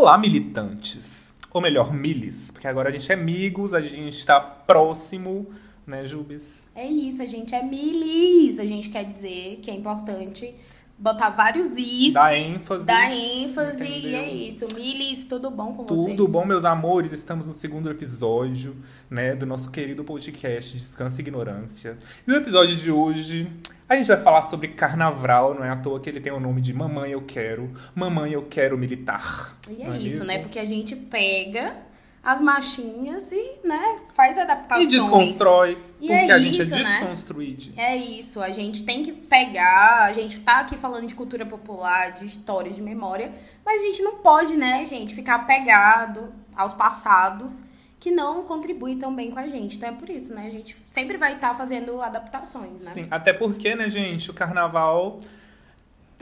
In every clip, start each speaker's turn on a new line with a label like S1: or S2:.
S1: Olá, militantes. Ou melhor, milis. Porque agora a gente é amigos, a gente tá próximo, né, Jubes?
S2: É isso, a gente é milis. A gente quer dizer que é importante botar vários is.
S1: Dá ênfase.
S2: Dá ênfase
S1: entendeu?
S2: e é isso. Milis, tudo bom com
S1: Tudo
S2: vocês?
S1: bom, meus amores? Estamos no segundo episódio, né, do nosso querido podcast Descansa e Ignorância. E no episódio de hoje, a gente vai falar sobre carnaval, não é à toa que ele tem o nome de Mamãe Eu Quero, Mamãe Eu Quero Militar.
S2: E é
S1: não
S2: isso,
S1: mesmo?
S2: né? Porque a gente pega as machinhas e, né, faz
S1: E
S2: adaptações.
S1: desconstrói,
S2: E
S1: porque
S2: é
S1: a gente
S2: isso,
S1: é
S2: né?
S1: desconstruído.
S2: É isso, a gente tem que pegar, a gente tá aqui falando de cultura popular, de histórias, de memória, mas a gente não pode, né, gente, ficar apegado aos passados que não contribuem tão bem com a gente. Então é por isso, né, a gente sempre vai estar fazendo adaptações, né?
S1: Sim, até porque, né, gente, o carnaval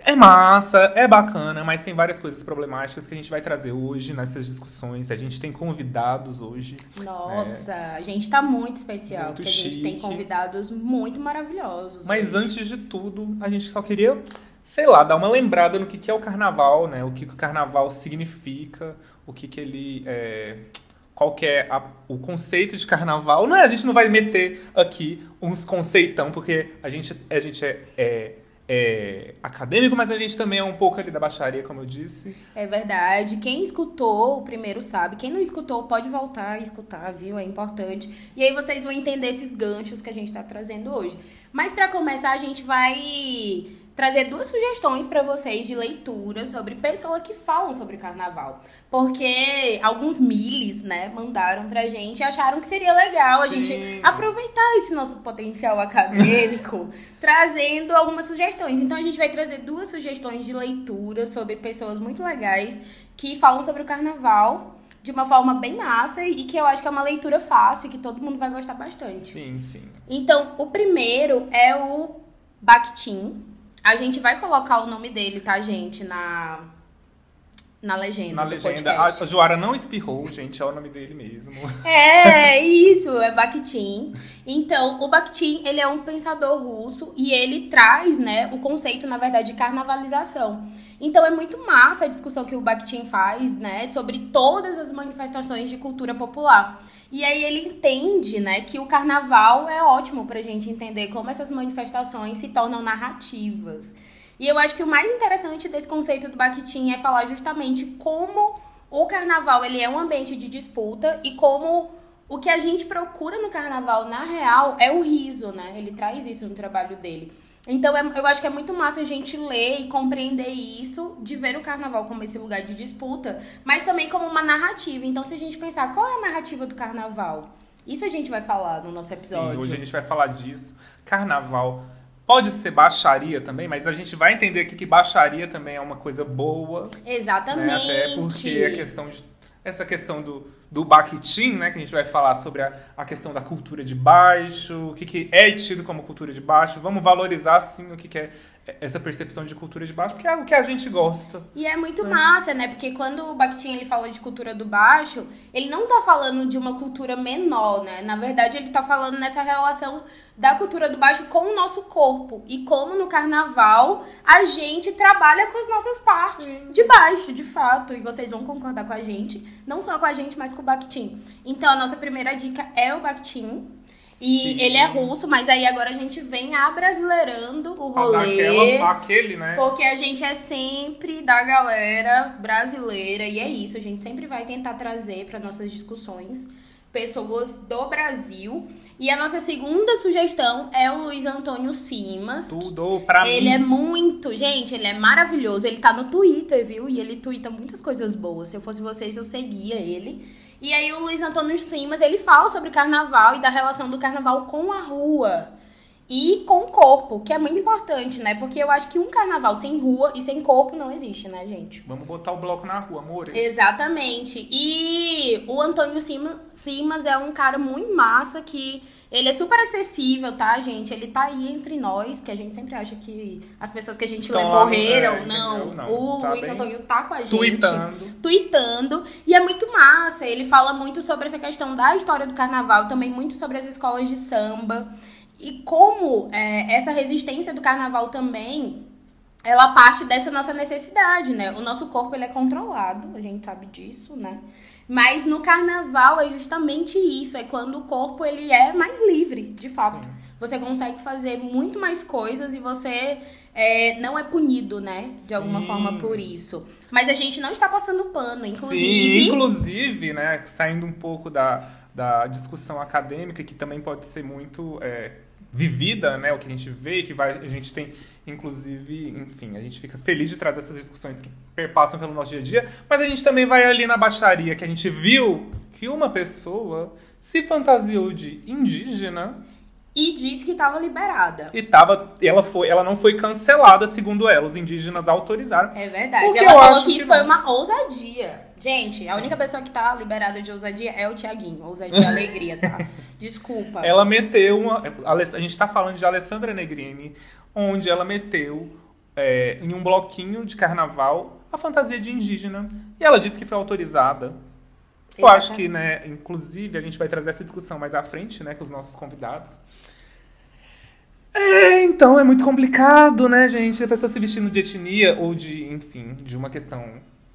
S1: é massa, é bacana, mas tem várias coisas problemáticas que a gente vai trazer hoje nessas discussões. A gente tem convidados hoje.
S2: Nossa, a gente tá muito especial,
S1: Muito
S2: porque a gente tem
S1: chique.
S2: convidados muito maravilhosos.
S1: Mas
S2: hoje.
S1: antes de tudo, a gente só queria, sei lá, dar uma lembrada no que, que é o carnaval, né? O que, que o carnaval significa, o que, que ele. É, qual que é a- o conceito de carnaval. Não é, a gente não vai meter aqui uns conceitão, porque a gente, a gente é, é- é acadêmico, mas a gente também é um pouco ali da baixaria, como eu disse.
S2: É verdade. Quem escutou o primeiro sabe. Quem não escutou pode voltar e escutar, viu? É importante. E aí vocês vão entender esses ganchos que a gente tá trazendo hoje. Mas pra começar, a gente vai trazer duas sugestões pra vocês de leitura sobre pessoas que falam sobre carnaval. Porque alguns miles, né, mandaram pra gente e acharam que seria legal a
S1: Sim.
S2: gente aproveitar esse nosso potencial acadêmico trazendo algumas sugestões. Então a gente vai trazer duas sugestões de leitura sobre pessoas muito legais que falam sobre o carnaval de uma forma bem massa e que eu acho que é uma leitura fácil e que todo mundo vai gostar bastante.
S1: Sim, sim.
S2: Então, o primeiro é o Bakhtin. A gente vai colocar o nome dele, tá, gente, na na legenda
S1: Na legenda, a,
S2: podcast.
S1: a Joara não espirrou, gente, é o nome dele mesmo.
S2: É, isso, é Bakhtin. Então, o Bakhtin, ele é um pensador russo e ele traz, né, o conceito, na verdade, de carnavalização. Então, é muito massa a discussão que o Bakhtin faz, né, sobre todas as manifestações de cultura popular. E aí ele entende, né, que o carnaval é ótimo pra gente entender como essas manifestações se tornam narrativas. E eu acho que o mais interessante desse conceito do Bakhtin é falar justamente como o carnaval ele é um ambiente de disputa e como o que a gente procura no carnaval, na real, é o riso, né? Ele traz isso no trabalho dele. Então, é- eu acho que é muito massa a gente ler e compreender isso, de ver o carnaval como esse lugar de disputa, mas também como uma narrativa. Então, se a gente pensar, qual é a narrativa do carnaval? Isso a gente vai falar no nosso episódio.
S1: Sim, hoje a gente vai falar disso. Carnaval pode ser baixaria também, mas a gente vai entender aqui que baixaria também é uma coisa boa.
S2: Exatamente.
S1: Né? Até porque a questão de, essa questão do, do Bakhtin, né? Que a gente vai falar sobre a, a questão da cultura de baixo, o que, que é tido como cultura de baixo. Vamos valorizar, sim, o que, que é essa percepção de cultura de baixo, porque é o que a gente gosta.
S2: E é muito massa, né? Porque quando o Bakhtin ele fala de cultura do baixo, ele não tá falando de uma cultura menor, né? Na verdade, ele tá falando nessa relação da cultura do baixo com o nosso corpo. E como no carnaval a gente trabalha com as nossas partes de baixo, de fato. E vocês vão concordar com a gente, não só com a gente, mas com o Bakhtin. Então, a nossa primeira dica é o Bakhtin. E
S1: Sim.
S2: ele é russo, mas aí agora a gente vem abrasileirando o rolê.
S1: Daquela, aquele, né?
S2: Porque a gente é sempre da galera brasileira e é isso, a gente sempre vai tentar trazer para nossas discussões pessoas do Brasil. E a nossa segunda sugestão é o Luiz Antônio Simas.
S1: Tudo pra
S2: Ele
S1: mim.
S2: é muito, gente, ele é maravilhoso. Ele tá no Twitter, viu? E ele twitta muitas coisas boas. Se eu fosse vocês, eu seguia ele. E aí o Luiz Antônio Simas, ele fala sobre carnaval e da relação do carnaval com a rua. E com o corpo, que é muito importante, né? Porque eu acho que um carnaval sem rua e sem corpo não existe, né, gente?
S1: Vamos botar o bloco na rua, amor.
S2: Exatamente. E o Antônio Sima- Simas é um cara muito massa que ele é super acessível, tá, gente? Ele tá aí entre nós, porque a gente sempre acha que as pessoas que a gente lê
S1: Toma,
S2: morreram.
S1: é,
S2: não.
S1: Não,
S2: o
S1: tá
S2: Luiz Antônio tá com a gente.
S1: Tweetando.
S2: Tweetando. E é muito massa. Ele fala muito sobre essa questão da história do carnaval, também muito sobre as escolas de samba. E como é, essa resistência do carnaval também ela parte dessa nossa necessidade, né? O nosso corpo ele é controlado, a gente sabe disso, né? Mas no carnaval é justamente isso, é quando o corpo ele é mais livre, de fato. Sim. Você consegue fazer muito mais coisas e você é, não é punido, né? De alguma Sim. forma por isso. Mas a gente não está passando pano, inclusive.
S1: Sim, inclusive, né? Saindo um pouco da, da discussão acadêmica, que também pode ser muito é, vivida, né? O que a gente vê, que vai, a gente tem, inclusive, enfim, a gente fica feliz de trazer essas discussões que perpassam pelo nosso dia a dia, mas a gente também vai ali na baixaria que a gente viu que uma pessoa se fantasiou de indígena
S2: e disse que estava liberada.
S1: E tava, ela foi, ela não foi cancelada, segundo ela. Os indígenas autorizaram.
S2: É verdade. Ela falou que isso que foi uma ousadia. Gente, a única pessoa que tá liberada de ousadia é o Tiaguinho. Ousadia e alegria, tá? Desculpa.
S1: Ela meteu uma. A gente tá falando de Alessandra Negrini, onde ela meteu é, em um bloquinho de carnaval a fantasia de indígena. E ela disse que foi autorizada. Eu acho que, né, inclusive, a gente vai trazer essa discussão mais à frente, né, com os nossos convidados. É, então é muito complicado, né, gente? A pessoa se vestindo de etnia ou de, enfim, de uma questão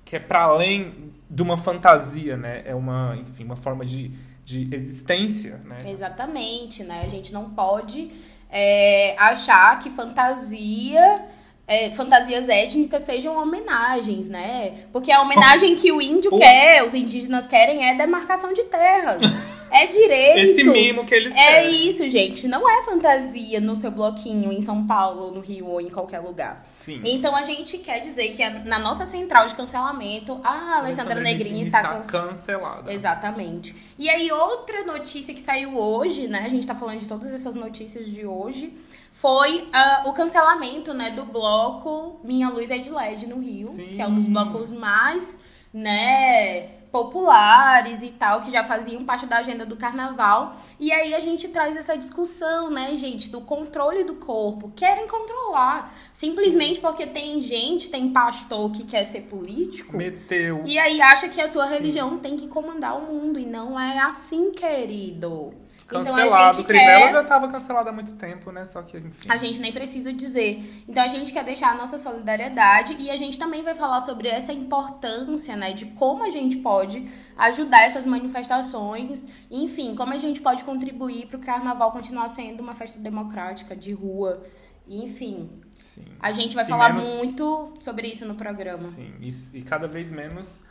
S1: que é para além de uma fantasia, né? É uma, enfim, uma forma de, de existência, né?
S2: Exatamente, né? A gente não pode é, achar que fantasia é, fantasias étnicas sejam homenagens, né? Porque a homenagem que o índio quer, os indígenas querem, é demarcação de terras. É direito.
S1: Esse mimo que eles
S2: É querem. isso, gente. Não é fantasia no seu bloquinho em São Paulo, no Rio ou em qualquer lugar.
S1: Sim.
S2: Então a gente quer dizer que na nossa central de cancelamento, a Alessandra Negrini está,
S1: can... cancelada.
S2: Exatamente. E aí, outra notícia que saiu hoje, né? A gente tá falando de todas essas notícias de hoje foi uh, o cancelamento né, do bloco Minha Luz é de LED no Rio, Sim. que é um dos blocos mais né, populares e tal, que já faziam parte da agenda do carnaval. E aí a gente traz essa discussão, né, gente, do controle do corpo. Querem controlar. Simplesmente Sim. porque tem gente, tem pastor que quer ser político.
S1: Meteu.
S2: E aí acha que a sua religião Sim. tem que comandar o mundo. E não é assim, querido.
S1: Cancelado. Então, o Crivella quer... já estava cancelado há muito tempo, né? Só que, enfim.
S2: A gente nem precisa dizer. Então a gente quer deixar a nossa solidariedade e a gente também vai falar sobre essa importância, né? De como a gente pode ajudar essas manifestações. Enfim, como a gente pode contribuir para o carnaval continuar sendo uma festa democrática, de rua. Enfim.
S1: Sim.
S2: A gente vai e falar menos... muito sobre isso no programa.
S1: Sim, e, e cada vez menos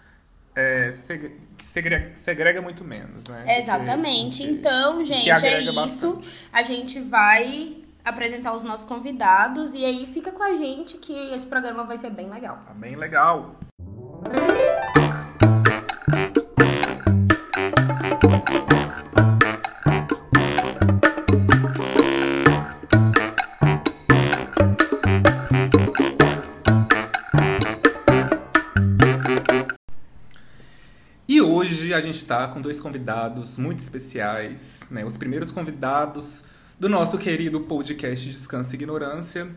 S1: é, segrega, segrega, muito menos, né?
S2: Exatamente. Que, então, gente, é isso. Bastante. A gente vai apresentar os nossos convidados e aí fica com a gente que esse programa vai ser bem legal.
S1: Tá bem legal. A gente está com dois convidados muito especiais, né? Os primeiros convidados do nosso querido podcast Descanso e Ignorância.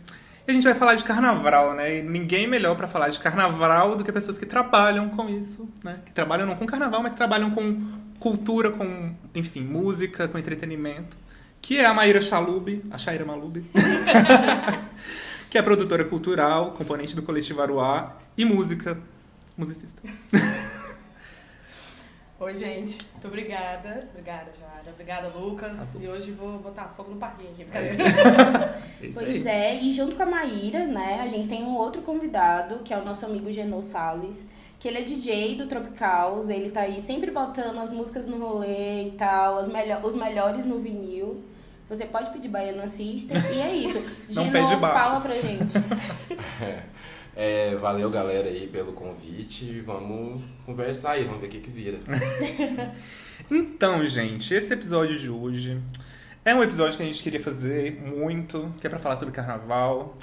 S1: E a gente vai falar de carnaval, né? E ninguém melhor para falar de carnaval do que pessoas que trabalham com isso, né? Que trabalham não com carnaval, mas trabalham com cultura, com, enfim, música, com entretenimento. Que é a Maíra Chalub, a Shaira Malub. que é produtora cultural, componente do Coletivo Aruá e música, musicista.
S3: Oi, gente. Muito obrigada. Obrigada, Joara. Obrigada, Lucas. Azul. E hoje vou botar fogo no parquinho aqui.
S2: É pois é, e junto com a Maíra, né, a gente tem um outro convidado, que é o nosso amigo Genô Salles, que ele é DJ do Tropicals, ele tá aí sempre botando as músicas no rolê e tal, as melho os melhores no vinil. Você pode pedir Baiana System e é isso. Genô, fala pra gente.
S4: É. É, valeu, galera, aí pelo convite. Vamos conversar aí, vamos ver o que, que vira.
S1: então, gente, esse episódio de hoje é um episódio que a gente queria fazer muito, que é pra falar sobre carnaval.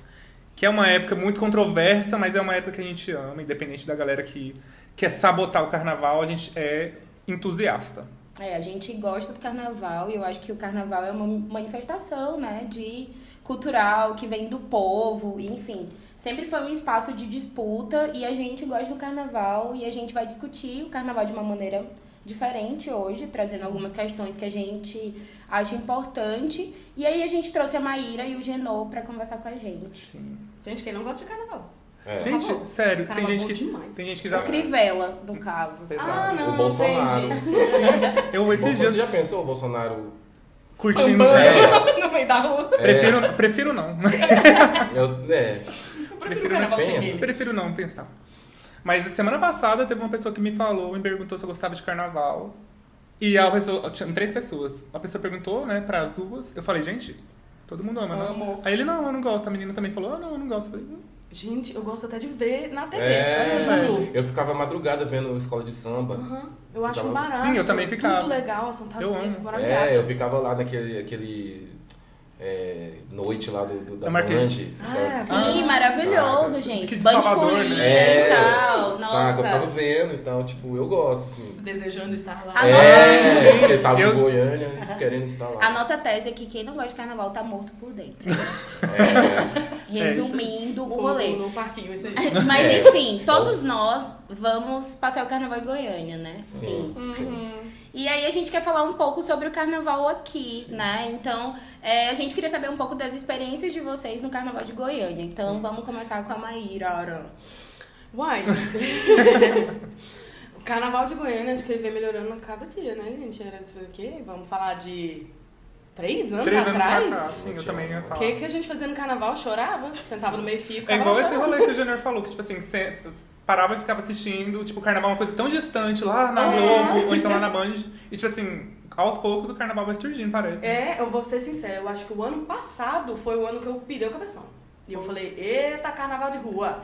S1: Que é uma época muito controversa, mas é uma época que a gente ama, independente da galera que quer sabotar o carnaval, a gente é entusiasta.
S2: É, a gente gosta do carnaval e eu acho que o carnaval é uma manifestação, né, de cultural que vem do povo, enfim sempre foi um espaço de disputa e a gente gosta do carnaval e a gente vai discutir o carnaval de uma maneira diferente hoje, trazendo algumas questões que a gente acha importante. E aí a gente trouxe a Maíra e o Genô pra conversar com a gente.
S1: Sim.
S3: Gente, quem não gosta de carnaval?
S4: É.
S1: Gente,
S3: Carnaval.
S1: sério, tem gente, que,
S3: demais.
S1: tem gente que
S2: A
S1: já.
S2: Crivella, do caso.
S1: Exato.
S3: Ah, não,
S4: o Bolsonaro.
S3: entendi.
S1: Eu esses
S4: Você
S1: dias
S4: já pensou o Bolsonaro?
S1: Curtindo. É,
S3: no meio da rua.
S1: prefiro, prefiro não.
S4: Eu, é,
S3: Eu prefiro
S1: Prefiro
S3: o carnaval sem
S4: pensa.
S3: ele.
S1: prefiro não pensar. Mas semana passada teve uma pessoa que me falou, me perguntou se eu gostava de carnaval. E a pessoa, tinha três pessoas. A pessoa perguntou, né, para as duas. Eu falei, gente, todo mundo ama, não?
S3: Amo.
S1: Aí ele, não, eu não gosto. A menina também falou, ah, não, eu não gosto. Eu falei, hum.
S3: Gente, eu gosto até de ver na TV.
S4: é,
S3: eu
S4: ficava madrugada vendo escola de samba.
S3: Aham. Eu acho um barato.
S1: Sim, eu também ficava.
S3: Tudo legal, a Santa
S1: Eu amo.
S4: É, eu ficava lá naquele aquele, é, noite lá do, do- da de
S3: Ah.
S2: Sim, maravilhoso,
S4: Saca?
S2: gente.
S1: Que de né?
S4: É,
S2: e tal.
S4: Saca, eu
S2: Nossa.
S4: vendo, então, tipo, eu gosto, assim.
S3: Desejando estar lá.
S2: A
S4: é,
S2: nossa-
S4: porque tava
S1: Eu-
S4: em Goiânia, querendo estar lá.
S2: A nossa tese é que quem não gosta de carnaval tá morto por dentro.
S4: É,
S2: Resumindo o
S3: Fogo
S2: rolê.
S3: no parquinho, isso aí.
S2: Mas
S4: É.
S2: enfim, todos nós vamos passar o carnaval em Goiânia, né?
S4: Sim.
S3: Uhum.
S2: E aí a gente quer falar um pouco sobre o carnaval aqui, né? Então, é, a gente queria saber um pouco das experiências de vocês no carnaval de Goiânia. Então, vamos começar com a Maíra.
S3: Uai. o carnaval de Goiânia, acho que ele vem melhorando a cada dia, né, gente? Era isso aqui? Vamos falar de três anos
S1: Três anos pra
S3: atrás?
S1: cá. Sim, eu também ia
S3: O
S1: falar.
S3: que, que a gente fazia no carnaval? Chorava? Sentava no meio fio e
S1: É
S3: ficava
S1: igual esse
S3: chorando.
S1: rolê que o Junior falou, que tipo assim, você parava e ficava assistindo, tipo, o carnaval é uma coisa tão distante lá na
S3: É.
S1: Globo, ou então lá na Band. E tipo assim, aos poucos o carnaval vai surgindo, parece.
S3: É, eu vou ser sincera, eu acho que o ano passado foi o ano que eu pirei o cabeção. E eu falei, eita, carnaval de rua.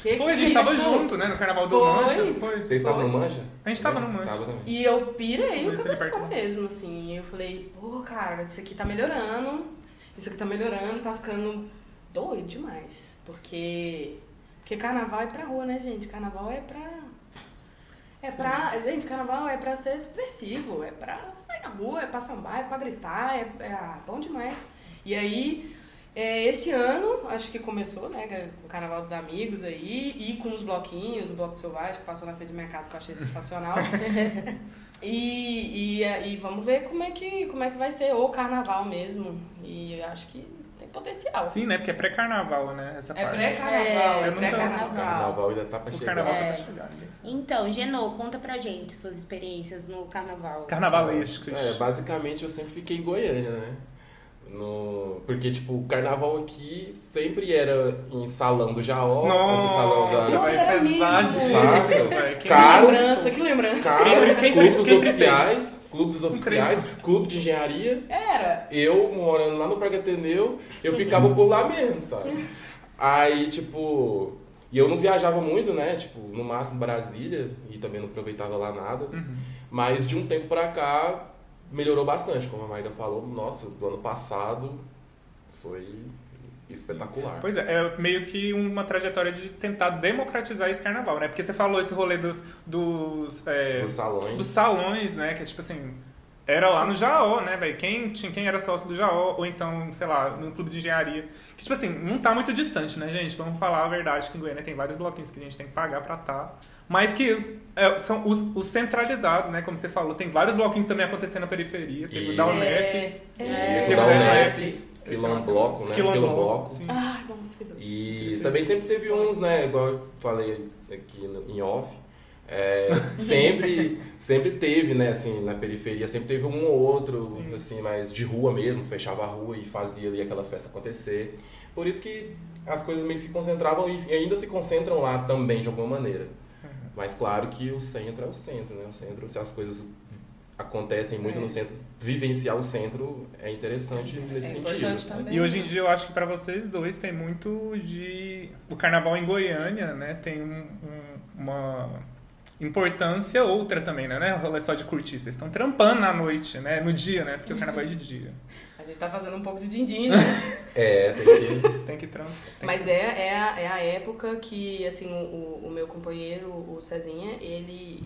S3: Que
S1: Foi, a
S3: que
S1: gente tava
S3: isso?
S1: junto, né, no carnaval do
S3: Foi.
S1: Mancha, não foi?
S4: Vocês estavam no Mancha?
S1: A gente tava no Mancha.
S4: Tava também.
S3: E eu pirei o cabeção mesmo, assim. Eu falei, pô, cara, isso aqui tá melhorando. Isso aqui tá melhorando, tá ficando doido demais. Porque. Porque carnaval é pra rua, né, gente? Carnaval é pra. É pra. Gente, carnaval é pra ser subversivo, é pra sair na rua, é pra sambar, é pra gritar, é, é ah, bom demais. E aí, é, esse ano, acho que começou, né, com o Carnaval dos Amigos aí, e com os bloquinhos, o Bloco Selvagem, que passou na frente da minha casa, que eu achei sensacional. e, e, e vamos ver como é, que, como é que vai ser, ou carnaval mesmo. E eu acho que tem potencial.
S1: Sim, né, porque é pré-carnaval, né, essa
S3: É
S1: parte.
S3: pré-carnaval,
S2: É,
S3: é,
S1: nunca-
S4: O
S3: pré-carnaval.
S4: carnaval ainda tá pra
S1: O
S4: chegar.
S1: carnaval
S2: É.
S1: tá pra chegar, né?
S2: Então, Genô, conta pra gente suas experiências no carnaval.
S1: Carnavalescos.
S4: É, basicamente eu sempre fiquei em Goiânia, né? No... Porque, tipo, o carnaval aqui sempre era em salão do Jaó,
S1: Nossa,
S4: esse salão da.
S3: Era
S1: pesadíssimo,
S4: mesmo. Cara,
S3: Que lembrança, que lembrança.
S4: Cara,
S1: Quem- quem-
S4: clube dos
S1: quem-
S4: oficiais, clube dos oficiais, clube de engenharia.
S3: Era.
S4: Eu, morando lá no Praga Ateneu, eu ficava por lá mesmo, sabe? Aí, tipo... E eu não viajava muito, né? Tipo, no máximo Brasília, e também não aproveitava lá nada.
S1: Uhum.
S4: Mas de um tempo pra cá, melhorou bastante, como a Maida falou. Nossa, do ano passado foi espetacular.
S1: Pois é, é meio que uma trajetória de tentar democratizar esse carnaval, né? Porque você falou esse rolê dos, dos, é,
S4: Os salões.
S1: dos salões, né? Que é tipo assim, era lá no Jaó, né, velho? Quem, tinha- quem era sócio do Jaó, ou então, sei lá, no clube de engenharia. Que tipo assim, não tá muito distante, né, gente? Vamos falar a verdade que em Goiânia tem vários bloquinhos que a gente tem que pagar pra tá. Mas que é, são os, os centralizados, né? Como você falou, tem vários bloquinhos também acontecendo na periferia. Teve o
S4: Isso.
S1: UNEP.
S3: É, é,
S4: Isso.
S1: Esse
S4: Quilombloco, né?
S1: Quilombloco.
S3: Ai, nossa, que doido.
S4: E também sempre teve uns, né? Igual eu falei aqui no- em off. é, sempre, sempre teve, né, assim, na periferia, sempre teve um ou outro,
S1: Sim.
S4: assim, mais de rua mesmo, fechava a rua e fazia ali aquela festa acontecer. Por isso que as coisas meio que se concentravam e ainda se concentram lá também, de alguma maneira. Mas claro que o centro é o centro, né? O centro, se as coisas acontecem muito
S3: É.
S4: no centro, vivivenciar o centro é interessante nesse
S3: É
S4: sentido.
S3: importante também.
S1: E hoje em dia eu acho que pra vocês dois tem muito de. O carnaval em Goiânia, né? Tem um- um- uma importância outra também, né? Não é rolê só de curtir. Vocês estão trampando na noite, né? No dia, né? Porque o carnaval é de dia.
S3: A gente tá fazendo um pouco de din-din, né?
S4: É, tem que...
S1: Tem que trampar.
S3: Mas é, é, a, é a época que, assim, o, o meu companheiro, o Cezinha, ele...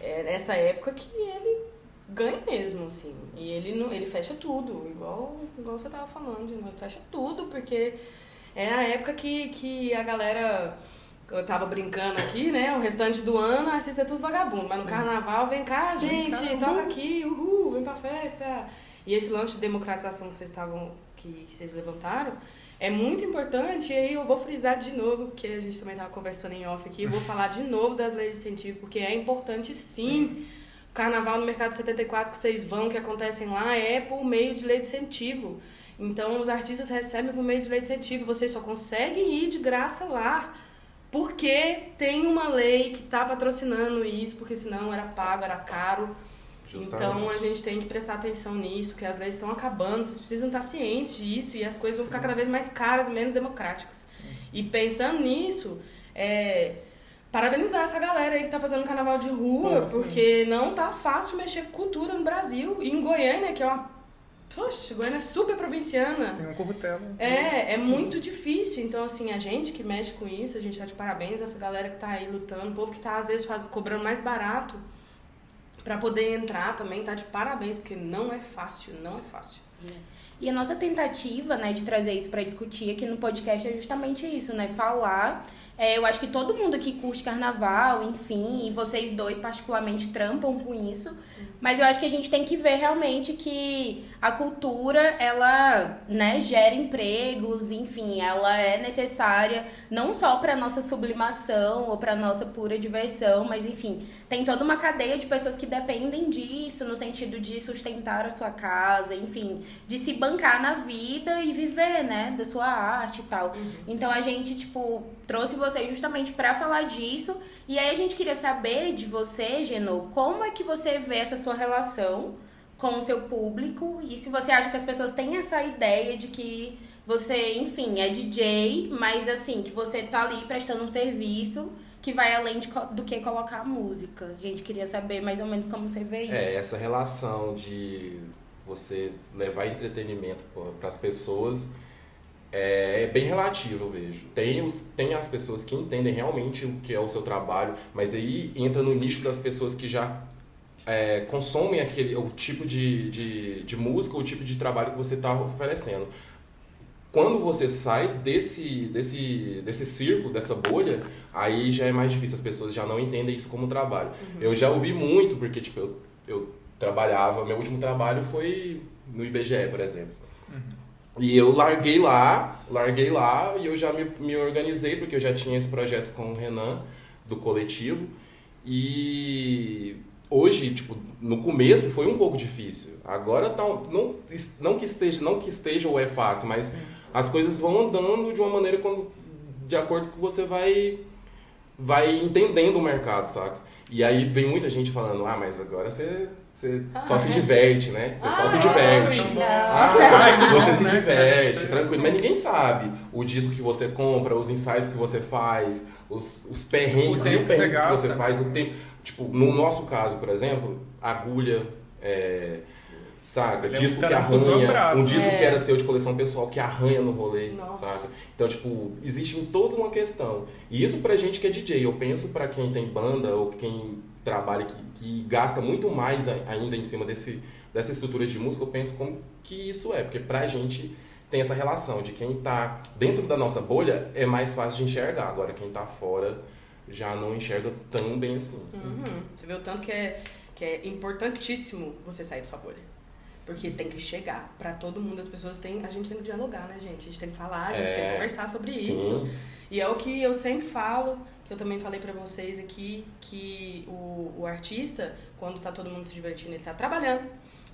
S3: É nessa época que ele ganha mesmo, assim. E ele, não, ele fecha tudo, igual, igual você tava falando, novo. Fecha tudo, porque é a época que, que a galera eu tava brincando aqui, né? O restante do ano, artista é tudo vagabundo. Mas no carnaval, vem cá, gente,
S1: cá,
S3: toca aqui, uhul, vem pra festa. E esse lance de democratização que vocês estavam, que vocês levantaram, é muito importante. E aí eu vou frisar de novo, porque a gente também tava conversando em off aqui, eu vou falar de novo das leis de incentivo, porque é importante sim. O carnaval no Mercado 74 que vocês vão, que acontecem lá, é por meio de lei de incentivo. Então, os artistas recebem por meio de lei de incentivo. Vocês só conseguem ir de graça lá. Porque tem uma lei que está patrocinando isso, porque senão era pago, era caro.
S4: Justamente.
S3: Então a gente tem que prestar atenção nisso, que as leis estão acabando, vocês precisam estar cientes disso e as coisas vão ficar cada vez mais caras e menos democráticas. E pensando nisso, é, parabenizar essa galera aí que tá fazendo carnaval de rua,
S1: Pô, sim.
S3: porque não tá fácil mexer com cultura no Brasil. E em Goiânia, que é uma. Poxa, Goiânia é super provinciana.
S1: Assim, um currutelo.
S3: É, é muito difícil. Então, assim, a gente que mexe com isso, a gente tá de parabéns, essa galera que tá aí lutando, o povo que tá, às vezes, faz, cobrando mais barato pra poder entrar também, tá de parabéns, porque não é fácil, não é fácil.
S2: E a nossa tentativa, né, de trazer isso pra discutir aqui no podcast é justamente isso, né? Falar. É, eu acho que todo mundo aqui curte carnaval, enfim, e vocês dois particularmente trampam com isso. Mas eu acho que a gente tem que ver realmente que a cultura, ela, né, gera empregos, enfim, ela é necessária não só para nossa sublimação ou para nossa pura diversão, mas enfim, tem toda uma cadeia de pessoas que dependem disso no sentido de sustentar a sua casa, enfim, de se bancar na vida e viver, né, da sua arte e tal. Então a gente, tipo, trouxe você justamente para falar disso. E aí a gente queria saber de você, Geno, como é que você vê essa sua relação com o seu público e se você acha que as pessoas têm essa ideia de que você, enfim, é DJ, mas assim, que você tá ali prestando um serviço que vai além de do que colocar música. A gente queria saber mais ou menos como você vê isso.
S4: É, essa relação de você levar entretenimento para as pessoas é, é bem relativa, eu vejo. Tem, os, tem as pessoas que entendem realmente o que é o seu trabalho, mas aí entra no nicho das pessoas que já é, consomem aquele, o tipo de, de, de música, o tipo de trabalho que você está oferecendo. Quando você sai desse, desse, desse círculo, dessa bolha, aí já é mais difícil, as pessoas já não entendem isso como trabalho. Eu já ouvi muito, porque tipo, eu, eu trabalhava, meu último trabalho foi no IBGE, por exemplo. E eu larguei lá, larguei lá e eu já me, me organizei, porque eu já tinha esse projeto com o Renan, do coletivo. E hoje, tipo, no começo foi um pouco difícil. Agora tá, não, não que esteja, não que esteja ou é fácil, mas as coisas vão andando de uma maneira quando, de acordo com que você vai vai entendendo o mercado, saca? E aí vem muita gente falando: "Ah, mas agora você você só se diverte, né? Você só
S3: Ah,
S4: se
S3: é?
S4: diverte".
S3: Não.
S4: Ah,
S1: que
S4: você
S1: bom,
S4: se
S1: né?
S4: diverte, tranquilo. Mas ninguém sabe o disco que você compra, os ensaios que você faz, os, os perrengues,
S1: O tempo
S4: mil
S1: que você
S4: perrengues que você faz, o tempo. Tipo, no nosso caso, por exemplo, agulha, é, saca?
S1: Ele é um
S4: disco que arranha,
S1: dobrado,
S4: um disco
S3: É.
S4: que era seu de coleção pessoal que arranha no rolê,
S3: Nossa.
S4: saca? Então, tipo, existe toda uma questão. E isso pra gente que é DJ. Eu penso pra quem tem banda ou quem trabalha que, que gasta muito mais ainda em cima desse, dessa estrutura de música, eu penso como que isso é. Porque pra gente tem essa relação de quem tá dentro da nossa bolha é mais fácil de enxergar. Agora, quem tá fora já não enxerga tão bem assim.
S3: Uhum. Você vê o tanto que é, que é importantíssimo você sair da sua bolha. Porque tem que chegar pra todo mundo. As pessoas têm. A gente tem que dialogar, né, gente? A gente tem que falar, a gente
S4: É.
S3: tem que conversar sobre isso.
S4: Sim.
S3: E é o que eu sempre falo, que eu também falei pra vocês aqui, que o, o artista, quando tá todo mundo se divertindo, ele tá trabalhando.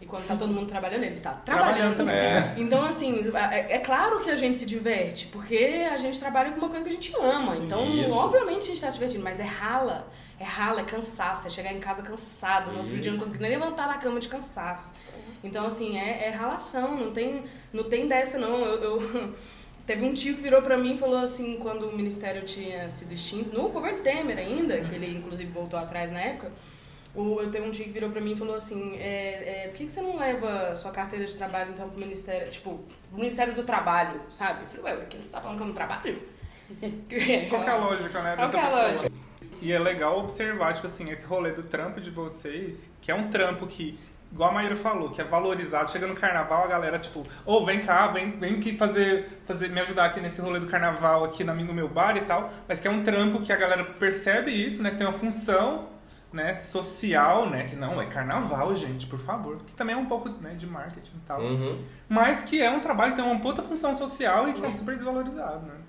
S3: E quando tá todo mundo trabalhando, ele está trabalhando.
S1: Trabalhando também.
S4: É.
S3: Então, assim, é, é claro que a gente se diverte, porque a gente trabalha com uma coisa que a gente ama. Então,
S4: Isso.
S3: obviamente a gente tá se divertindo, mas é rala. É rala, é cansaço, é chegar em casa cansado, no outro dia não
S4: Isso.
S3: conseguir nem levantar na cama de cansaço. Então, assim, é, é ralação, não tem, não tem dessa, não. Eu, eu- Teve um tio que virou pra mim e falou assim, quando o ministério tinha sido extinto, no governo Temer ainda, que ele inclusive voltou atrás na época, o, eu tenho um tio que virou pra mim e falou assim, é, é, por que, que você não leva sua carteira de trabalho então pro ministério, tipo, pro Ministério do Trabalho, sabe? Eu falei, ué, que você tá falando que eu não trabalho?
S1: Qual que é a lógica, né,
S3: Qual é a
S1: pessoa?
S3: lógica?
S1: E é legal observar, tipo assim, esse rolê do trampo de vocês, que é um trampo que igual a Maíra falou, que é valorizado. Chega no carnaval, a galera, tipo, ou vem cá, vem, vem aqui fazer, fazer, me ajudar aqui nesse rolê do carnaval aqui na, no meu bar e tal. Mas que é um trampo que a galera percebe isso, né? Que tem uma função né, social, né? Que não é carnaval, gente, por favor. Que também é um pouco né, de marketing e tal.
S4: Uhum.
S1: Mas que é um trabalho que tem uma puta função social e que é super desvalorizado, né?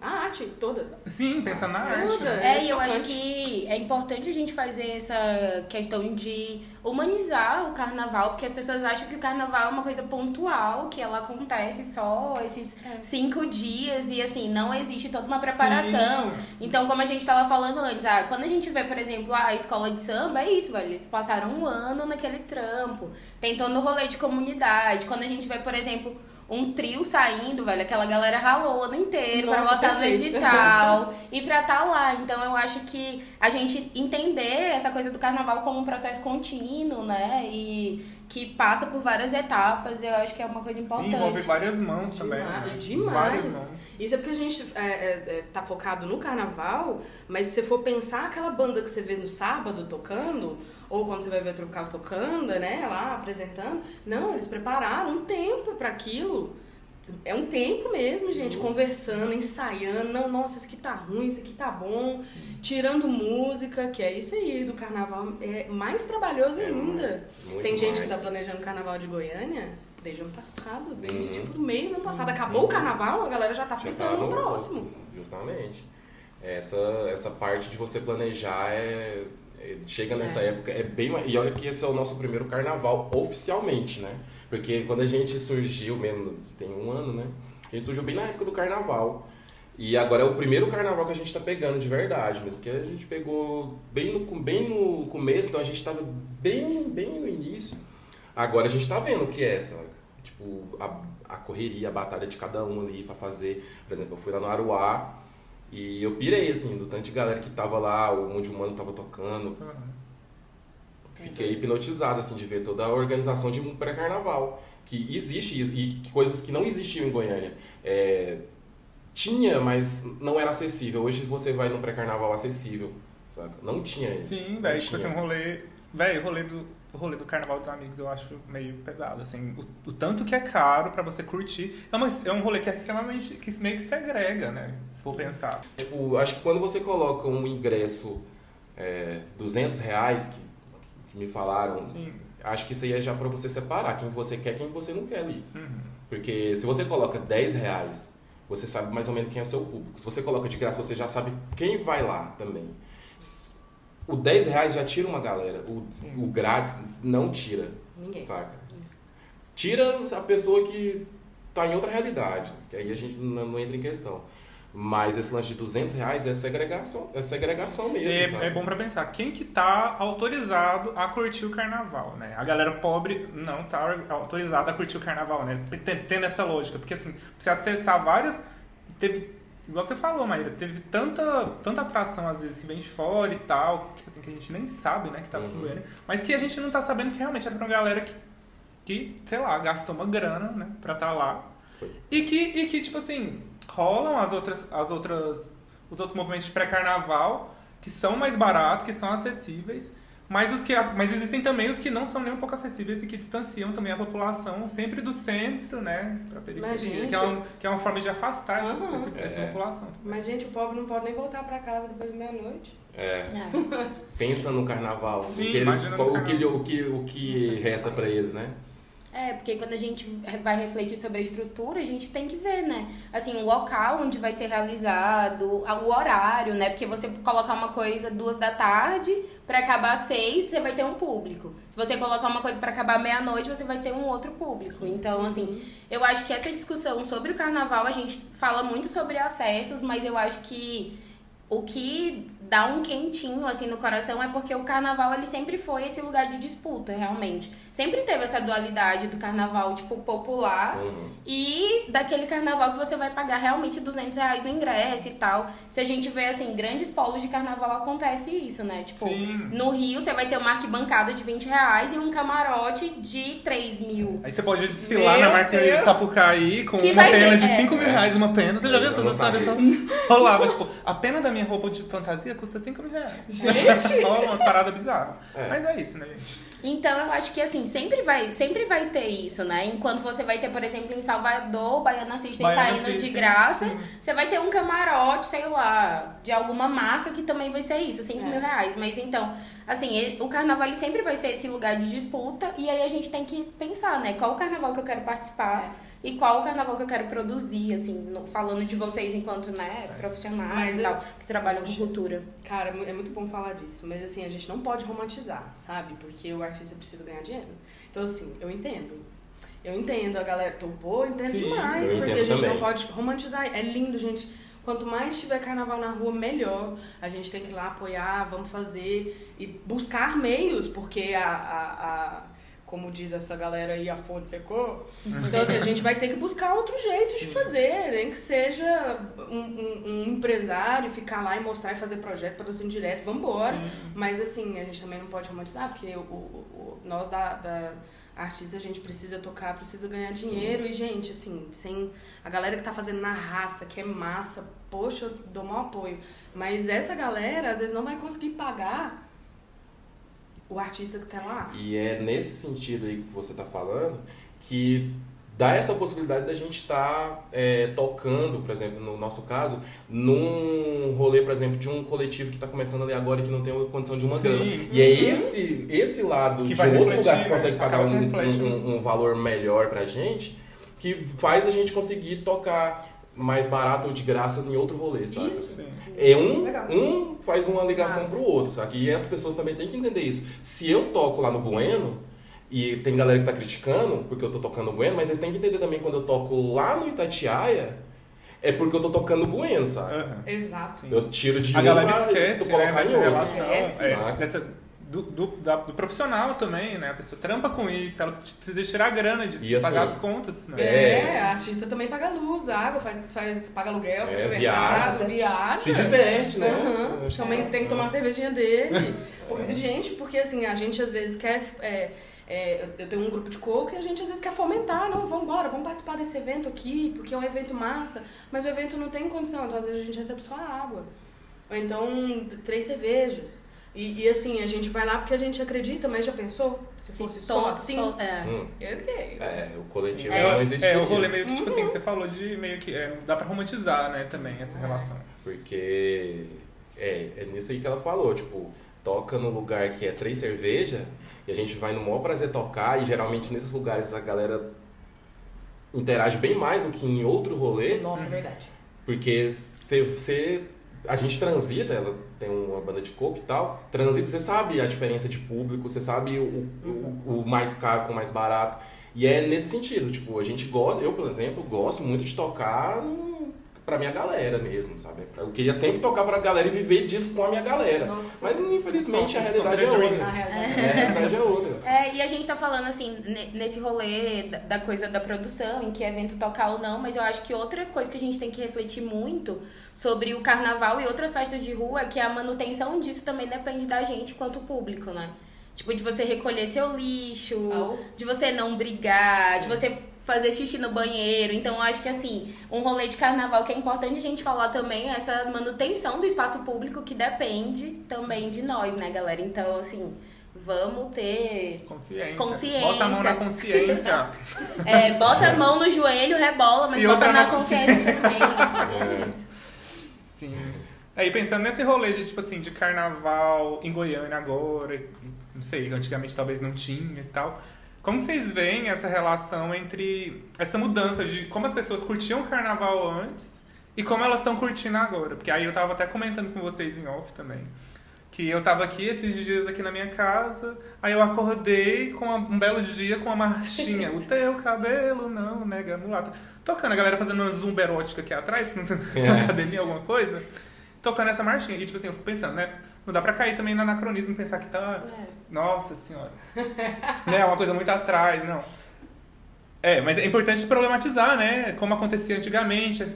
S3: A arte toda.
S1: Sim, pensa na
S3: Toda.
S1: arte. né?
S2: É,
S3: É
S2: e eu acho que é importante a gente fazer essa questão de humanizar o carnaval, porque as pessoas acham que o carnaval é uma coisa pontual, que ela acontece só esses cinco dias e assim, não existe toda uma preparação.
S1: Sim.
S2: Então, como a gente tava falando antes, ah, quando a gente vê, por exemplo, a escola de samba, é isso, velho. Eles passaram um ano naquele trampo, tem todo o rolê de comunidade. Quando a gente vê, por exemplo, um trio saindo, velho, aquela galera ralou o ano inteiro pra
S3: Nossa,
S2: botar no edital e pra estar lá. Então eu acho que a gente entender essa coisa do carnaval como um processo contínuo, né? E que passa por várias etapas, eu acho que é uma coisa
S1: Sim,
S2: importante.
S1: envolve várias mãos também.
S3: Demais,
S1: né?
S3: demais.
S1: Várias mãos.
S3: Isso é porque a gente é, é, é, tá focado no carnaval, mas se você for pensar aquela banda que você vê no sábado tocando, ou quando você vai ver o Tropical tocando, né, lá apresentando, não, eles prepararam um tempo para aquilo. É um tempo mesmo, gente, conversando, ensaiando, não, nossa, isso aqui tá ruim, isso aqui tá bom, tirando música, que é isso aí, do carnaval é mais trabalhoso
S4: É
S3: ainda.
S4: mais,
S3: Tem gente que tá planejando o carnaval de Goiânia desde o ano passado, desde
S4: Uhum.
S3: tipo meio do ano passado. Acabou o carnaval, a galera já tá
S4: Já
S3: fritando
S4: tá
S3: no próximo.
S4: Justamente. Essa, essa parte de você planejar é- chega nessa
S3: É.
S4: época, é bem E olha que esse é o nosso primeiro carnaval oficialmente, né? Porque quando a gente surgiu, mesmo, tem um ano, né? A gente surgiu bem na época do carnaval. E agora é o primeiro carnaval que a gente tá pegando de verdade mesmo. Porque a gente pegou bem no, bem no começo, então a gente tava bem, bem no início. Agora a gente tá vendo o que é essa. Tipo, a, a correria, a batalha de cada um ali pra fazer. Por exemplo, eu fui lá no Aruá e eu pirei, assim, do tanto de galera que tava lá, o Mundo Humano tava tocando. Fiquei hipnotizado, assim, de ver toda a organização de um pré-carnaval. Que existe isso, e coisas que não existiam em Goiânia. É, tinha, mas não era acessível. Hoje você vai num pré-carnaval acessível, saca? Não tinha isso.
S1: Sim, velho, tipo assim, um rolê. Velho, o rolê do, o rolê do carnaval dos amigos eu acho meio pesado, assim. O, o tanto que é caro pra você curtir. É, uma, é um rolê que é extremamente. que meio que segrega, né? Se for pensar.
S4: Tipo, acho que quando você coloca um ingresso é, 200 reais, que, que me falaram,
S1: Sim.
S4: acho que isso aí é já pra você separar quem que você quer e quem que você não quer ali.
S1: Uhum.
S4: Porque se você coloca 10 reais, você sabe mais ou menos quem é o seu público. Se você coloca de graça, você já sabe quem vai lá também. O 10 reais já tira uma galera. O, o grátis não tira,
S3: Ninguém.
S4: saca? Tira a pessoa que tá em outra realidade, que aí a gente não, não entra em questão. Mas esse lance de 200 reais é segregação, é segregação mesmo, sabe?
S1: É, é bom pra pensar, quem que tá autorizado a curtir o carnaval, né? A galera pobre não tá autorizada a curtir o carnaval, né? Tendo essa lógica, porque assim, pra você acessar várias. Teve. Igual você falou, Maíra, teve tanta, tanta atração às vezes que vem de fora e tal, tipo assim, que a gente nem sabe, né, que tava aqui em
S4: Uhum.
S1: Goiânia, mas que a gente não tá sabendo que realmente era pra uma galera que, que sei lá, gastou uma grana, né, pra estar lá.
S4: Foi.
S1: E que, e que, tipo assim, rolam as outras, as outras, os outros movimentos de pré-carnaval que são mais baratos, que são acessíveis, mas, os que, mas existem também os que não são nem um pouco acessíveis e que distanciam também a população sempre do centro, né, pra periferia,
S3: Mas, gente-
S1: que, é um, que é uma forma de afastar essa-
S3: Aham.
S1: esse- essa
S4: É.
S1: população.
S3: Mas, gente, o pobre não pode nem voltar pra casa depois da meia-noite.
S4: É,
S2: É.
S4: pensa no carnaval.
S1: Sim,
S4: o que, ele-
S1: no
S4: o, que,
S1: carnaval.
S4: o que, o que resta pra ele, né?
S2: É, porque quando a gente vai refletir sobre a estrutura, a gente tem que ver, né? Assim, o local onde vai ser realizado, o horário, né? Porque você colocar uma coisa duas da tarde pra acabar seis, você vai ter um público. Se você colocar uma coisa pra acabar meia-noite, você vai ter um outro público. Então, assim, eu acho que essa discussão sobre o carnaval, a gente fala muito sobre acessos, mas eu acho que o que dá um quentinho assim no coração é porque o carnaval ele sempre foi esse lugar de disputa, realmente. Sempre teve essa dualidade do carnaval, tipo, popular
S4: Uhum.
S2: e daquele carnaval que você vai pagar realmente 200 reais no ingresso e tal. Se a gente vê, assim, grandes polos de carnaval acontece isso, né? Tipo,
S1: Sim.
S2: no Rio você vai ter uma arquibancada de 20 reais e um camarote de 3 mil.
S1: Aí você pode desfilar
S3: Meu
S1: na
S3: Deus.
S1: Sapucaí com
S2: Que
S1: uma pena
S2: ser-
S1: de
S2: é.
S1: 5 mil reais, uma pena. Você já viu essas histórias? Rolava, tipo, a pena da minha roupa de fantasia, custa 5 mil reais.
S3: Gente!
S1: Só umas paradas bizarras.
S4: É.
S1: Mas é isso, né, gente?
S2: Então eu acho que assim, sempre vai, sempre vai ter isso, né? Enquanto você vai ter, por exemplo, em Salvador, Baiana System
S1: Baiana
S2: saindo de
S1: System,
S2: graça,
S1: sim.
S2: você vai ter um camarote, sei lá, de alguma marca que também vai ser isso, 5
S3: É.
S2: mil reais. Mas então, assim, o carnaval ele sempre vai ser esse lugar de disputa, e aí a gente tem que pensar, né? Qual o carnaval que eu quero participar e qual o carnaval que eu quero produzir, assim, no- falando de vocês enquanto, né, profissionais
S3: Mas
S2: e
S3: eu-
S2: tal, que trabalham com cultura.
S3: Cara, é é muito bom falar disso, mas assim, a gente não pode romantizar, sabe? Porque o artista precisa ganhar dinheiro. Então, assim, eu entendo. Eu entendo a galera, eu entendo
S1: Sim,
S3: demais,
S4: eu
S3: porque a gente
S4: também.
S3: não pode romantizar. É lindo, gente. Quanto mais tiver carnaval na rua, melhor. A gente tem que ir lá apoiar, vamos fazer e buscar meios, porque a, a, a- como diz essa galera aí, a fonte secou. Então, assim, a gente vai ter que buscar outro jeito de fazer, nem que seja um, um- um empresário ficar lá e mostrar e fazer projeto, patrocínio direto, vambora. Mas, assim, a gente também não pode romantizar, porque o, o- o- nós da, da artista, a gente precisa tocar, precisa ganhar dinheiro. E, gente, assim, sem a galera que tá fazendo na raça, que é massa, poxa, eu dou maior apoio. Mas essa galera, às vezes, não vai conseguir pagar o artista que tá lá.
S4: E é nesse sentido aí que você está falando que dá essa possibilidade da gente estar tocando, por exemplo, no nosso caso, num rolê, por exemplo, de um coletivo que está começando ali agora e que não tem condição de uma
S1: Sim.
S4: grana. E é esse, esse lado
S1: Que
S4: de
S1: vai
S4: outro
S1: refletir,
S4: lugar que
S1: né?
S4: consegue pagar
S1: Acaba que
S4: um, um-
S1: né?
S4: um- um valor melhor pra gente que faz a gente conseguir tocar mais barato ou de graça em outro rolê, sabe?
S3: Isso.
S1: Sim.
S4: É um,
S3: Legal.
S4: um faz uma ligação
S3: Massa.
S4: pro outro, sabe? E as pessoas também têm que entender isso. Se eu toco lá no Bueno, e tem galera que tá criticando porque eu tô tocando Bueno, mas eles têm que entender também quando eu toco lá no Itatiaia, é porque eu tô tocando Bueno, sabe?
S1: Aham.
S3: Exato.
S1: Sim.
S4: Eu tiro de
S1: A
S4: um
S1: galera
S4: pra
S1: esquece,
S4: tu
S1: né,
S4: colocar em
S1: dessa
S4: outro.
S1: relação,
S3: Esquece,
S1: é,
S4: saca?
S1: Do, do, da- do profissional também, né? A pessoa trampa com isso, ela precisa tirar grana disso,
S4: E assim,
S1: pagar as contas, né?
S3: É,
S4: É.
S3: a artista também paga luz, água, faz, faz, paga aluguel, faz
S4: É,
S3: supermercado,
S4: viaja.
S3: viaja.
S4: Se diverte, né? Acho
S3: Também
S4: que
S3: tem que tomar a
S4: sim.
S3: cervejinha dele. gente, porque assim, a gente às vezes quer. é, é, eu tenho um grupo de coco e a gente às vezes quer fomentar, não, vamos embora, vamos participar desse evento aqui, porque é um evento massa, mas o evento não tem condição, então às vezes a gente recebe só água. Ou então três cervejas. E, e, assim, a gente vai lá porque a gente acredita, mas já pensou? Se fosse só assim?
S2: é.
S4: Hum, é, o coletivo
S2: É.
S4: não existiria.
S1: É, o rolê meio que, tipo
S3: Uhum.
S1: assim, você falou de meio que. é, dá pra romantizar, né, também, essa relação.
S4: Porque é, é nisso aí que ela falou, tipo, toca no lugar que é três cerveja e a gente vai no maior prazer tocar e geralmente nesses lugares a galera interage bem mais do que em outro rolê,
S3: Nossa, é verdade.
S4: porque você a gente transita, ela tem uma banda de coco e tal, transita, você sabe a diferença de público, você sabe o, o, o mais caro com o mais barato. E é nesse sentido, tipo, a gente gosta, eu, por exemplo, gosto muito de tocar no, pra minha galera mesmo, sabe? Eu queria sempre tocar pra galera e viver disso com a minha galera.
S3: Nossa,
S4: Mas infelizmente a
S1: Som-
S4: realidade é
S1: som-
S4: outra.
S3: Na realidade.
S4: É, a realidade é outra.
S2: É, e a gente tá falando assim, ne- nesse rolê da, coisa da produção, em que evento tocar ou não, mas eu acho que outra coisa que a gente tem que refletir muito sobre o carnaval e outras festas de rua é que a manutenção disso também depende da gente quanto público, né? Tipo, de você recolher seu lixo,
S3: Au.
S2: de você não brigar, de você fazer xixi no banheiro. Então, eu acho que assim, um rolê de carnaval que é importante a gente falar também é essa manutenção do espaço público que depende também de nós, né, galera? Então, assim, vamos ter
S1: Consciência.
S2: Consciência.
S1: Bota a mão na consciência.
S2: É, bota a mão no joelho, rebola, mas
S1: E
S2: bota na
S1: na
S2: consciência também.
S4: É.
S2: Isso.
S1: Sim. Aí pensando nesse rolê de, tipo assim, de carnaval em Goiânia agora, não sei, antigamente talvez não tinha e tal. Como vocês veem essa relação entre essa mudança de como as pessoas curtiam o carnaval antes e como elas estão curtindo agora? Porque aí eu tava até comentando com vocês em off também. Que eu tava aqui esses dias aqui na minha casa, aí eu acordei com uma- um belo dia com uma marchinha. o teu cabelo não, nega mulata. Tocando, a galera fazendo uma zumba erótica aqui atrás, na academia, alguma coisa. Tocando essa marchinha. E tipo assim, eu fico pensando, né? Não dá pra cair também no anacronismo pensar que tá. Nossa senhora. né? Uma coisa muito atrás, não. É, mas é importante problematizar, né? Como acontecia antigamente,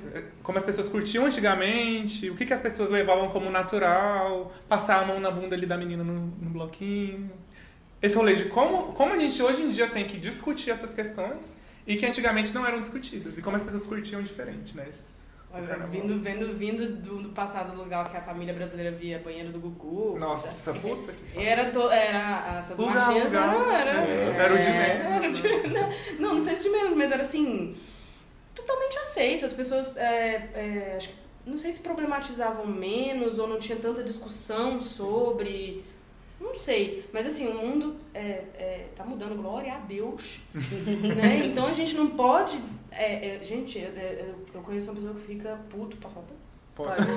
S1: como as pessoas curtiam antigamente, o que, que as pessoas levavam como natural, passar a mão na bunda ali da menina no, no bloquinho. Esse rolê de como, como a gente hoje em dia tem que discutir essas questões e que antigamente não eram discutidas. E como as pessoas curtiam diferente, né? Esses.
S3: Vindo, vendo, vindo do, do passado lugar que a família brasileira via banheiro do Gugu.
S1: Nossa, puta que
S3: E Era, to, era essas
S1: Uga,
S3: marchinhas
S1: uga.
S3: eram. Era,
S1: É, era o de
S3: era o de- não, não, não sei se de menos, mas era assim. Totalmente aceito. As pessoas. é, é, não sei se problematizavam menos ou não tinha tanta discussão sobre. Não sei. Mas assim, o mundo é, é, tá mudando, glória a Deus. né? Então a gente não pode. é, é, gente, eu, conheço uma pessoa que fica puto pra falar.
S1: Pode.
S3: Pode.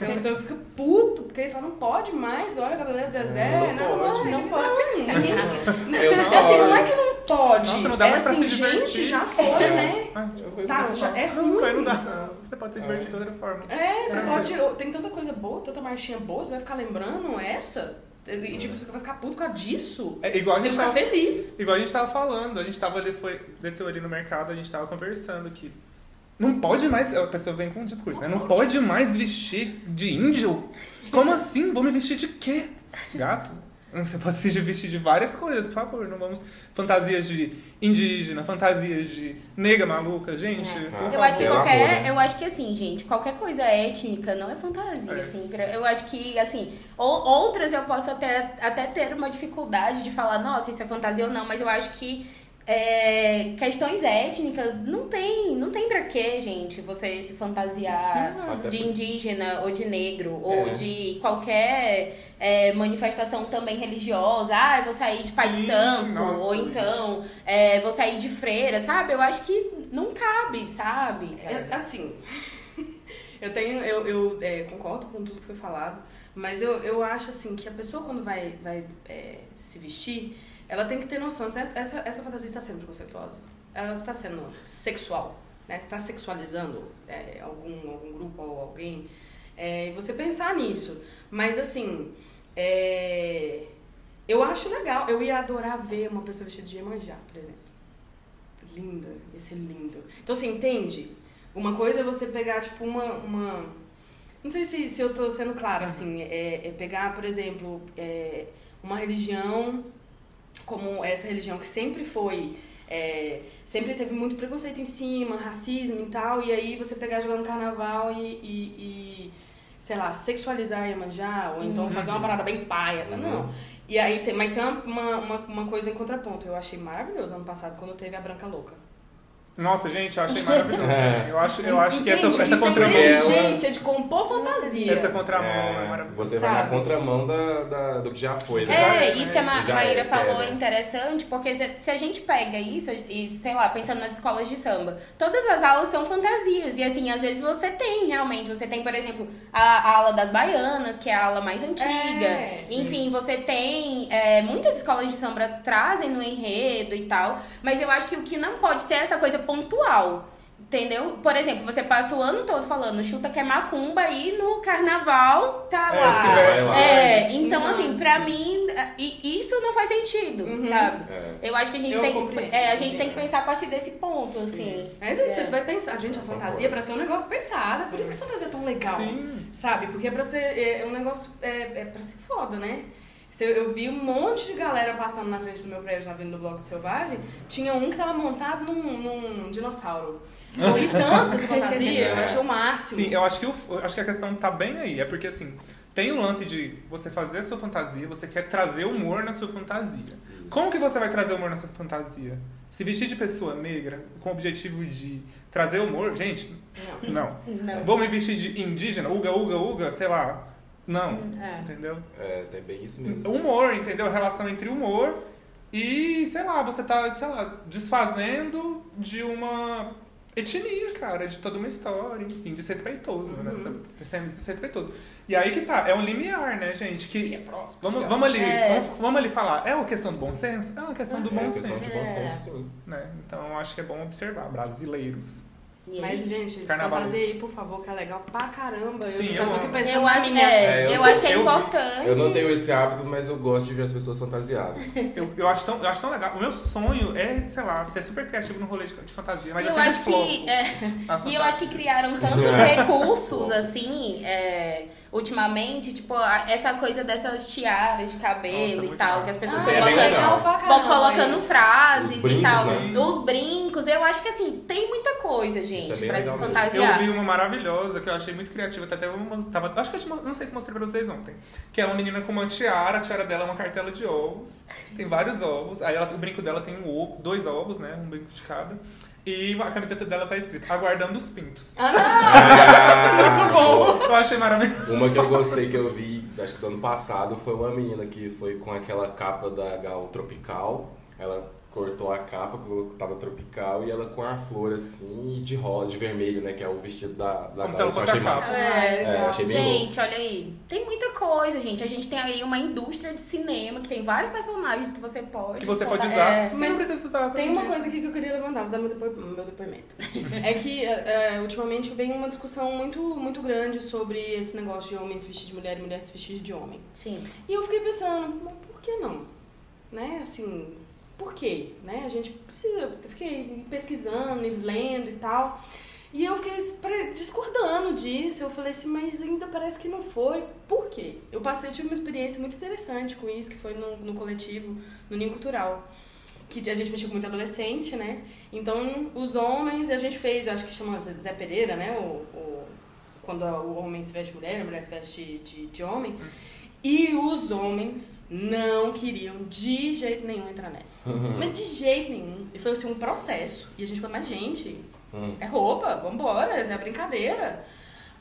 S3: É uma pessoa que fica puto, porque ele fala, não pode mais, olha a cabeleira de Zezé.
S4: Não
S3: Não,
S4: pode.
S3: não, não pode. Não. É
S4: só-
S3: assim, não é que não pode.
S1: Nossa, não dá
S3: é
S1: mais
S3: assim, gente, já foi,
S4: É.
S3: né?
S1: Ah,
S3: Tá, já é ruim.
S1: não dá. Você pode se divertir de outra forma.
S3: É, você
S1: É.
S3: pode. Tem tanta coisa boa, tanta marchinha boa, você vai ficar lembrando essa? E tipo, você vai ficar puto por causa disso.
S1: É igual a gente
S3: que ficar feliz.
S1: igual a gente tava falando, a gente tava ali, foi, desceu ali no mercado, a gente tava conversando que não pode mais, a pessoa vem com um discurso, né? Não pode mais vestir de índio? Como assim? Vou me vestir de quê? Gato? Você pode se vestir de várias coisas, por favor. Não vamos. Fantasias de indígena, fantasias de nega maluca, gente.
S2: É.
S1: por
S2: Eu
S1: favor.
S2: acho que qualquer.
S4: amor, né?
S2: Eu acho que assim, gente, qualquer coisa étnica não é fantasia,
S1: É.
S2: assim. Eu acho que, assim, ou- outras eu posso até, até ter uma dificuldade de falar, nossa, isso é fantasia ou não, mas eu acho que é, questões étnicas não tem, não tem pra quê, gente, você se fantasiar
S1: Sim,
S4: Até
S2: de indígena ou de negro, ou
S4: É.
S2: de qualquer é, manifestação também religiosa. Ah, eu vou sair de pai de
S1: Sim,
S2: santo,
S1: nossa,
S2: ou então é, vou sair de freira, sabe? Eu acho que não cabe, sabe?
S3: É, assim, eu tenho, eu, eu é, concordo com tudo que foi falado, mas eu, eu acho assim que a pessoa quando vai, vai é, se vestir, ela tem que ter noção, essa, essa, essa fantasia está sendo preconceituosa, ela está sendo sexual, né? Está sexualizando é, algum, algum grupo ou alguém, você pensar nisso. Mas assim, é, eu acho legal, eu ia adorar ver uma pessoa vestida de Iemanjá, por exemplo. Linda, ia ser lindo. Então você entende? Uma coisa é você pegar, tipo, uma. uma... Não sei se, se eu tô sendo clara, assim. É, é pegar, por exemplo, é, uma religião como essa religião que sempre foi. é, sempre teve muito preconceito em cima, racismo e tal, e aí você pegar jogar no carnaval e, e, e, sei lá, sexualizar Iemanjá, ou então fazer uma parada bem paia.
S4: Uhum.
S3: Não. E aí tem, mas tem uma, uma, uma coisa em contraponto. Eu achei maravilhoso ano passado quando teve a Branca Louca.
S1: Nossa, gente, eu achei maravilhoso.
S4: É.
S1: Eu acho, eu acho que essa, essa
S3: Isso é
S1: contramão.
S3: inteligência de compor fantasia.
S1: Essa contramão é,
S4: É,
S1: maravilhosa.
S4: você vai na contramão da, da- do que já foi, né?
S2: É, isso que a Ma
S4: Já
S2: Maíra
S4: é,
S2: falou
S4: é, né?
S2: interessante, porque se, se a gente pega isso e, sei lá, pensando nas escolas de samba, todas as aulas são fantasias. E assim, às vezes você tem realmente, você tem, por exemplo, a, a aula das baianas, que é a aula mais antiga.
S3: É,
S2: Enfim, você tem. é, muitas escolas de samba trazem no enredo e tal. Mas eu acho que o que não pode ser essa coisa pontual. Entendeu? Por exemplo, você passa o ano todo falando chuta que é macumba e no carnaval tá
S1: É,
S2: lá. É, então
S3: Uhum.
S2: assim, pra mim, isso não faz sentido,
S3: Uhum.
S2: sabe?
S4: É.
S2: Eu acho que a gente
S3: Eu
S2: tem,
S3: compreendo,
S2: é, a gente tem que pensar a partir desse ponto, assim.
S3: Mas você
S2: É.
S3: vai pensar, gente, a fantasia é pra ser um negócio pensado. Por isso que a fantasia é tão legal.
S1: Sim.
S3: Sabe? Porque é pra ser é, um negócio. É, é pra ser foda, né? Se Eu, eu vi um monte de galera passando na frente do meu prédio na Avenida do Bloco de Selvagem. Tinha um que tava montado num, num dinossauro. Eu ri tanto essa fantasia, eu achei o máximo.
S1: Sim, eu acho que, eu acho que a questão tá bem aí. É porque, assim, tem o lance de você fazer a sua fantasia, você quer trazer humor na sua fantasia. Como que você vai trazer humor na sua fantasia? Se vestir de pessoa negra com o objetivo de trazer humor, gente,
S3: Não.
S1: não.
S2: Não.
S1: Vou me vestir de indígena, uga, uga, uga, sei lá. Não,
S2: É.
S1: entendeu?
S4: É, tem bem isso mesmo.
S1: Humor, entendeu? A relação entre humor e, sei lá, você tá, sei lá, desfazendo de uma etnia, cara, de toda uma história, enfim, desrespeitoso, né? Você tá sendo desrespeitoso. E aí que tá, é um limiar, né, gente? Que vamos, vamos ali,
S2: É.
S1: vamos, vamos ali falar, é uma questão do bom senso? É uma questão do
S4: É
S1: bom
S4: questão
S1: senso,
S4: de bom
S2: É.
S4: senso, sim.
S1: né? Então eu acho que é bom observar, brasileiros.
S2: E?
S3: Mas, gente,
S1: Carnaval.
S3: fantasia aí, por favor, que é legal pra caramba. Eu
S1: Sim,
S3: já
S1: eu
S3: tô aqui pensando
S2: eu acho,
S3: minha...
S2: é,
S4: É, eu-
S2: eu acho que é
S1: eu-
S2: importante.
S4: Eu não tenho esse hábito, mas eu gosto de ver as pessoas fantasiadas.
S1: Eu, eu, acho tão, eu acho tão legal. O meu sonho é, sei lá, ser super criativo no rolê de, de fantasia, mas
S2: eu
S1: sempre
S2: acho que é, E eu acho que criaram tantos recursos, assim. é, ultimamente, tipo, essa coisa dessas tiaras de
S1: Nossa,
S2: cabelo e
S1: muito
S2: tal,
S1: massa.
S2: que as pessoas
S4: Ah,
S2: vão
S4: é
S2: colocando,
S4: legal.
S2: vão
S3: caramba
S2: colocando
S3: isso.
S2: frases
S4: Os
S2: e
S4: brincos,
S2: tal.
S1: né?
S2: Os brincos, eu acho que assim, tem muita coisa, gente,
S4: Isso é
S2: pra se
S4: legal mesmo.
S2: fantasiar.
S1: Eu vi uma maravilhosa que eu achei muito criativa. Até eu mo- tava, acho que eu te, não sei se mostrei pra vocês ontem. Que é uma menina com uma tiara, a tiara dela é uma cartela de ovos. Tem vários ovos. Aí ela, o brinco dela tem um ovo, dois ovos, né? Um brinco de cada. E a camiseta dela tá escrito Aguardando os Pintos.
S4: Ah,
S3: Muito bom.
S1: Eu achei maravilhoso.
S4: Uma que eu gostei que eu vi, acho que do ano passado, foi uma menina que foi com aquela capa da Gal Tropical. Ela cortou a capa, colocou tava tropical e ela com a flor assim, de rosa, de vermelho, né? Que é o vestido da, da
S1: Como se
S4: Gal.
S1: ela
S4: Isso eu achei massa.
S2: É,
S4: É, achei.
S2: Gente, olha aí. Tem muita coisa, gente. A gente tem aí uma indústria de cinema que tem vários personagens que você pode.
S1: Que você pode
S2: fanta-
S1: usar.
S2: É.
S1: Mas não precisa usar.
S3: Tem uma coisa aqui que eu queria levantar, vou dar meu, depo- meu depoimento. é que é, é, ultimamente vem uma discussão muito, muito grande sobre esse negócio de homens vestir de mulher e mulher se vestir de homem.
S2: Sim.
S3: E eu fiquei pensando, por que não? Né, assim, por quê? Né? A gente precisa, eu fiquei pesquisando e lendo e tal. E eu fiquei discordando disso. Eu falei assim, mas ainda parece que não foi. Por quê? Eu passei, eu tive uma experiência muito interessante com isso, que foi no, no coletivo, no Ninho Cultural. Que a gente mexeu com muito adolescente, né? Então, os homens, a gente fez, eu acho que chama Zé Pereira, né? O, o- quando o homem se veste mulher, a mulher se veste de, de homem. E os homens não queriam de jeito nenhum entrar nessa. Mas de jeito nenhum. E foi assim, um processo. E a gente falou, mas gente,
S4: Hum.
S3: é roupa, vambora, é brincadeira.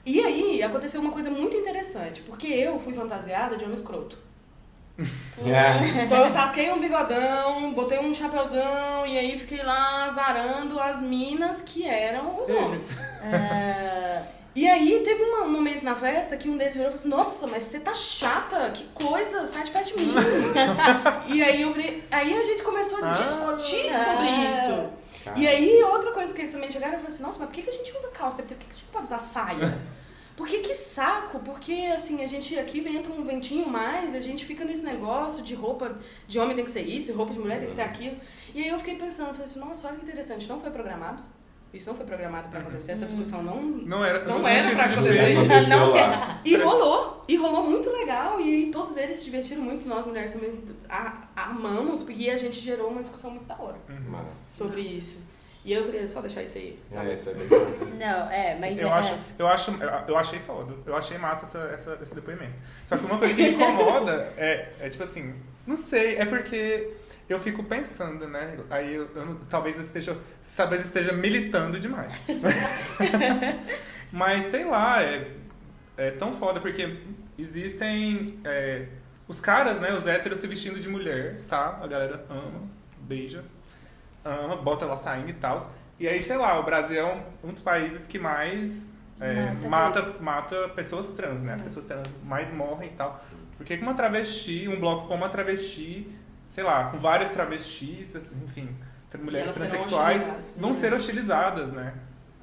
S3: E aí aconteceu uma coisa muito interessante, porque eu fui fantasiada de homem escroto.
S4: É.
S3: Então eu tasquei um bigodão, botei um chapéuzão e aí fiquei lá azarando as minas que eram os homens. É, E aí teve uma- um momento na festa que um deles virou e falou assim, nossa, mas você tá chata, que coisa, sai de perto de mim. e aí eu falei, aí a gente começou a
S1: Ah.
S3: discutir sobre
S2: Ah.
S3: isso.
S4: Cara.
S3: E aí outra coisa que eles também chegaram, eu falei assim, nossa, mas por que, que a gente usa calça? Por que, que a gente não pode usar saia? Porque que saco, porque assim, a gente aqui entra um ventinho mais, a gente fica nesse negócio de roupa de homem tem que ser isso, roupa de mulher tem que ser aquilo. E aí eu fiquei pensando, falei assim, nossa, olha que interessante, não foi programado. Isso não foi programado pra acontecer, essa discussão não,
S1: Não era,
S3: Não era
S1: tinha
S3: pra
S1: esse
S3: acontecer.
S2: Não tinha.
S3: E rolou, e rolou muito legal, e todos eles se divertiram muito, nós mulheres também a- amamos, porque a gente gerou uma discussão muito da hora
S4: Massa.
S3: sobre isso. E eu queria só deixar isso aí.
S4: É, isso é bem massa.
S2: Não, é, mas
S1: eu,
S2: é.
S1: acho, eu, acho, eu achei foda. Eu achei massa essa, essa- esse depoimento. Só que uma coisa que me incomoda é, é tipo assim, não sei, é porque eu fico pensando, né? Aí eu, eu não- talvez eu esteja, talvez eu esteja militando demais. Mas sei lá, é, é tão foda porque existem é, os caras, né? Os héteros se vestindo de mulher, tá? A galera ama, beija, ama, bota ela saindo e tal. E aí, sei lá, o Brasil é um, um dos países que mais é,
S2: Mata
S1: mata, mata pessoas trans, né? As pessoas trans mais morrem e tal. Por que uma travesti, um bloco como uma travesti, sei lá, com várias travestis, enfim, mulheres transexuais,
S3: né?
S1: ser hostilizadas, né?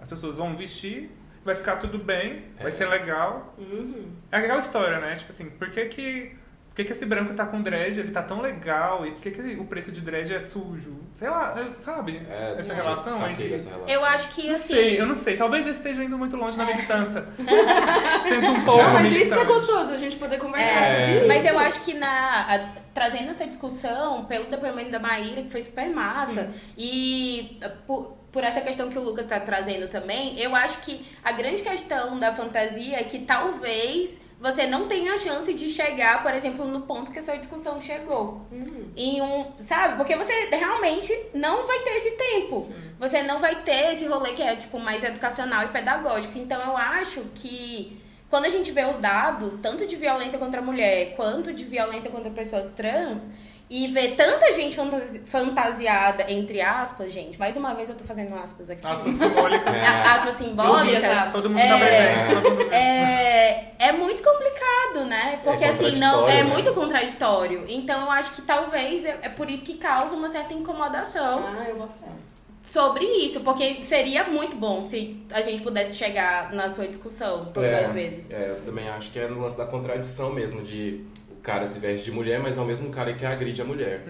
S1: As pessoas vão vestir, vai ficar tudo bem, vai
S4: É.
S1: ser legal.
S3: Uhum.
S1: É aquela história, né? Tipo assim, por que que, por que, que esse branco tá com dread, ele tá tão legal, e por que, que o preto de dread é sujo? Sei lá, é, sabe?
S4: É,
S1: essa
S4: é,
S1: relação entre...
S4: dessa relação.
S2: Eu acho que
S1: Não
S2: assim.
S1: sei, eu não sei. Talvez eu esteja indo muito longe na militância. Sinto um pouco
S3: Não, mas isso que é gostoso, a gente poder conversar
S2: É,
S3: sobre isso.
S2: Mas eu acho que na, a- trazendo essa discussão, pelo depoimento da Maíra, que foi super massa, e uh, por, por essa questão que o Lucas está trazendo também, eu acho que a grande questão da fantasia é que talvez você não tenha a chance de chegar, por exemplo, no ponto que a sua discussão chegou. Em um, sabe? Porque você realmente não vai ter esse tempo. Você não vai ter esse rolê que é, tipo, mais educacional e pedagógico. Então, eu acho que quando a gente vê os dados, tanto de violência contra a mulher, quanto de violência contra pessoas trans, e vê tanta gente fantasi- fantasiada, entre aspas, gente, mais uma vez eu tô fazendo aspas aqui.
S1: Aspas simbólicas.
S4: É.
S2: Aspas
S3: Eu vi
S2: simbólicas.
S3: essa aspa.
S1: Todo mundo
S2: É,
S1: tá presente. Todo mundo...
S2: É, é muito complicado, né? Porque
S4: É
S2: assim, não
S4: contraditório,
S2: é
S4: né?
S2: muito contraditório. Então eu acho que talvez é, é por isso que causa uma certa incomodação
S3: Ah, eu boto fé.
S2: sobre isso, porque seria muito bom se a gente pudesse chegar na sua discussão todas
S4: É,
S2: as vezes.
S4: É, eu também acho que é no lance da contradição mesmo, de cara se veste de mulher, mas é o mesmo cara que agride a mulher.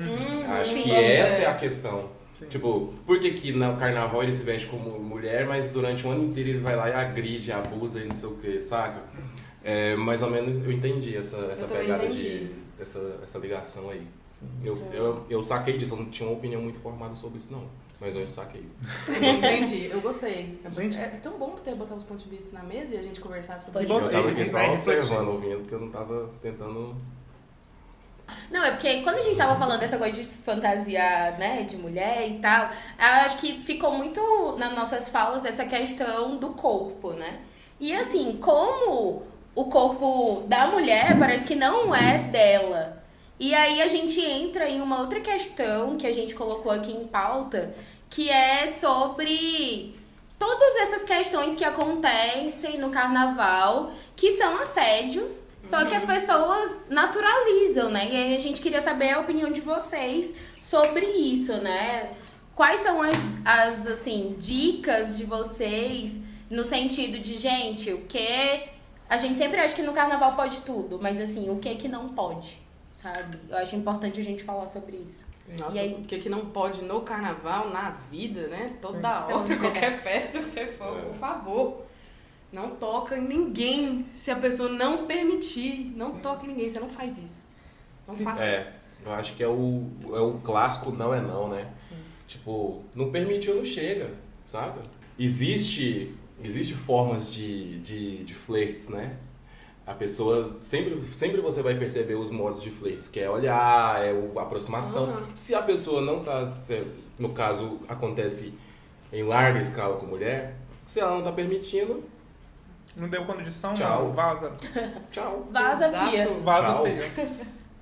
S4: acho
S2: sim.
S4: que essa é a questão. Tipo, por que, que no carnaval ele se veste como mulher, mas durante o ano inteiro ele vai lá e agride, abusa e não sei o que, saca? É, mais ou menos eu entendi essa, essa pegada
S3: entendi.
S4: de. Essa, essa ligação aí. Eu, eu, eu saquei disso, eu não tinha uma opinião muito formada sobre isso, não. Mas eu saquei.
S3: Eu entendi, eu gostei. É,
S1: Gente.
S3: é tão bom ter botar os pontos de vista na mesa e a gente conversar sobre isso.
S4: Eu tava aqui só observando, ouvindo, porque eu não tava tentando.
S2: Não, é porque quando a gente tava falando dessa coisa de fantasia, né, de mulher e tal, acho que ficou muito nas nossas falas essa questão do corpo, né? E assim, como o corpo da mulher parece que não é dela. E aí a gente entra em uma outra questão que a gente colocou aqui em pauta, que é sobre todas essas questões que acontecem no carnaval, que são assédios, só que as pessoas naturalizam, né? E aí a gente queria saber a opinião de vocês sobre isso, né? Quais são as, as assim, dicas de vocês no sentido de, gente, o que. A gente sempre acha que no carnaval pode tudo, mas assim, o que que não pode, sabe? Eu acho importante a gente falar sobre isso.
S3: Nossa,
S2: E aí?
S3: o que, que não pode no carnaval, na vida, né? Toda
S1: Sim.
S3: hora, qualquer festa que você for, por favor. Não toca em ninguém se a pessoa não permitir. Não
S1: Sim.
S3: toque em ninguém, você não faz isso. Não
S1: Sim.
S3: faça isso.
S4: É, eu acho que é o, é o clássico não é não, né? Tipo, não permitiu, não chega, saca? Existe, existe formas de, de, de flertes, né? A pessoa, sempre, sempre você vai perceber os modos de flertes, que é olhar, é o, a aproximação.
S3: Aham.
S4: Se a pessoa não tá, se- no caso, acontece em larga escala com mulher, se ela não tá permitindo,
S1: Não deu condição,
S4: Tchau.
S1: não. Vaza.
S4: tchau.
S2: Vaza,
S3: Exato.
S2: fia.
S1: Vaza
S4: Tchau.
S1: feia.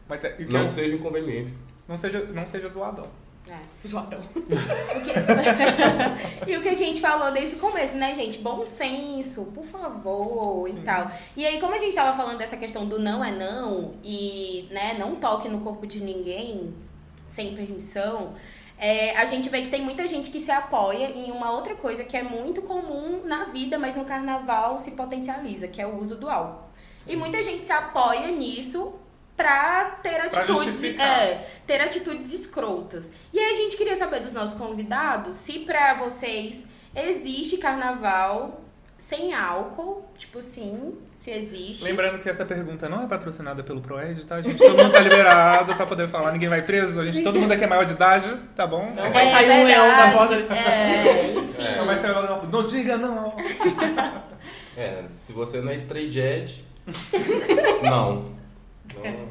S1: Mas é,
S4: Não seja inconveniente.
S1: não, seja, não seja zoadão.
S3: É, zoadão.
S2: e o que a gente falou desde o começo, né, gente? Bom senso, por favor, e tal. E aí, como a gente tava falando dessa questão do não é não, e, né, não toque no corpo de ninguém sem permissão, é, a gente vê que tem muita gente que se apoia em uma outra coisa que é muito comum na vida, mas no carnaval se potencializa, que é o uso do álcool. E muita gente se apoia nisso pra ter atitudes, é, ter atitudes escrotas. E aí a gente queria saber dos nossos convidados se pra vocês existe carnaval sem álcool, tipo assim, se existe.
S1: Lembrando que essa pergunta não é patrocinada pelo Proed, tá, gente? Todo mundo tá liberado pra poder falar, ninguém vai preso. A gente, todo mundo aqui é maior de idade, tá bom?
S3: Não vai sair um leão da porta.
S2: É, enfim.
S1: Não vai ser não. Não diga não.
S4: É, se você não é straight edge, não. Não, não.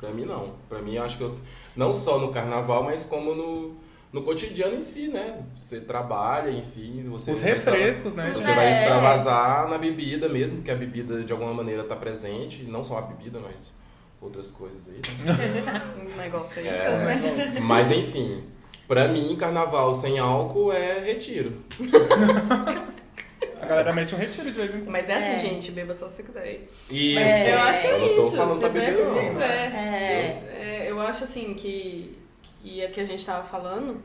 S4: Pra mim, não. Pra mim, eu acho que eu, não só no carnaval, mas como no, no cotidiano em si, né? Você trabalha, enfim, você...
S1: Os refrescos, né?
S4: Você
S1: gente?
S4: vai
S2: É.
S4: extravasar na bebida mesmo, porque a bebida de alguma maneira tá presente. Não só a bebida, mas outras coisas aí. né?
S3: Uns negócios aí.
S4: É, mas enfim, pra mim, carnaval sem álcool é retiro.
S1: A galera mete um retiro de vez em quando.
S3: Mas é assim,
S2: É.
S3: gente, beba só se você quiser.
S4: Isso.
S2: É,
S3: eu acho que é
S4: eu
S3: isso.
S4: falando
S3: Você bebe se quiser.
S2: É.
S3: É, eu acho assim que, que é que a gente tava falando,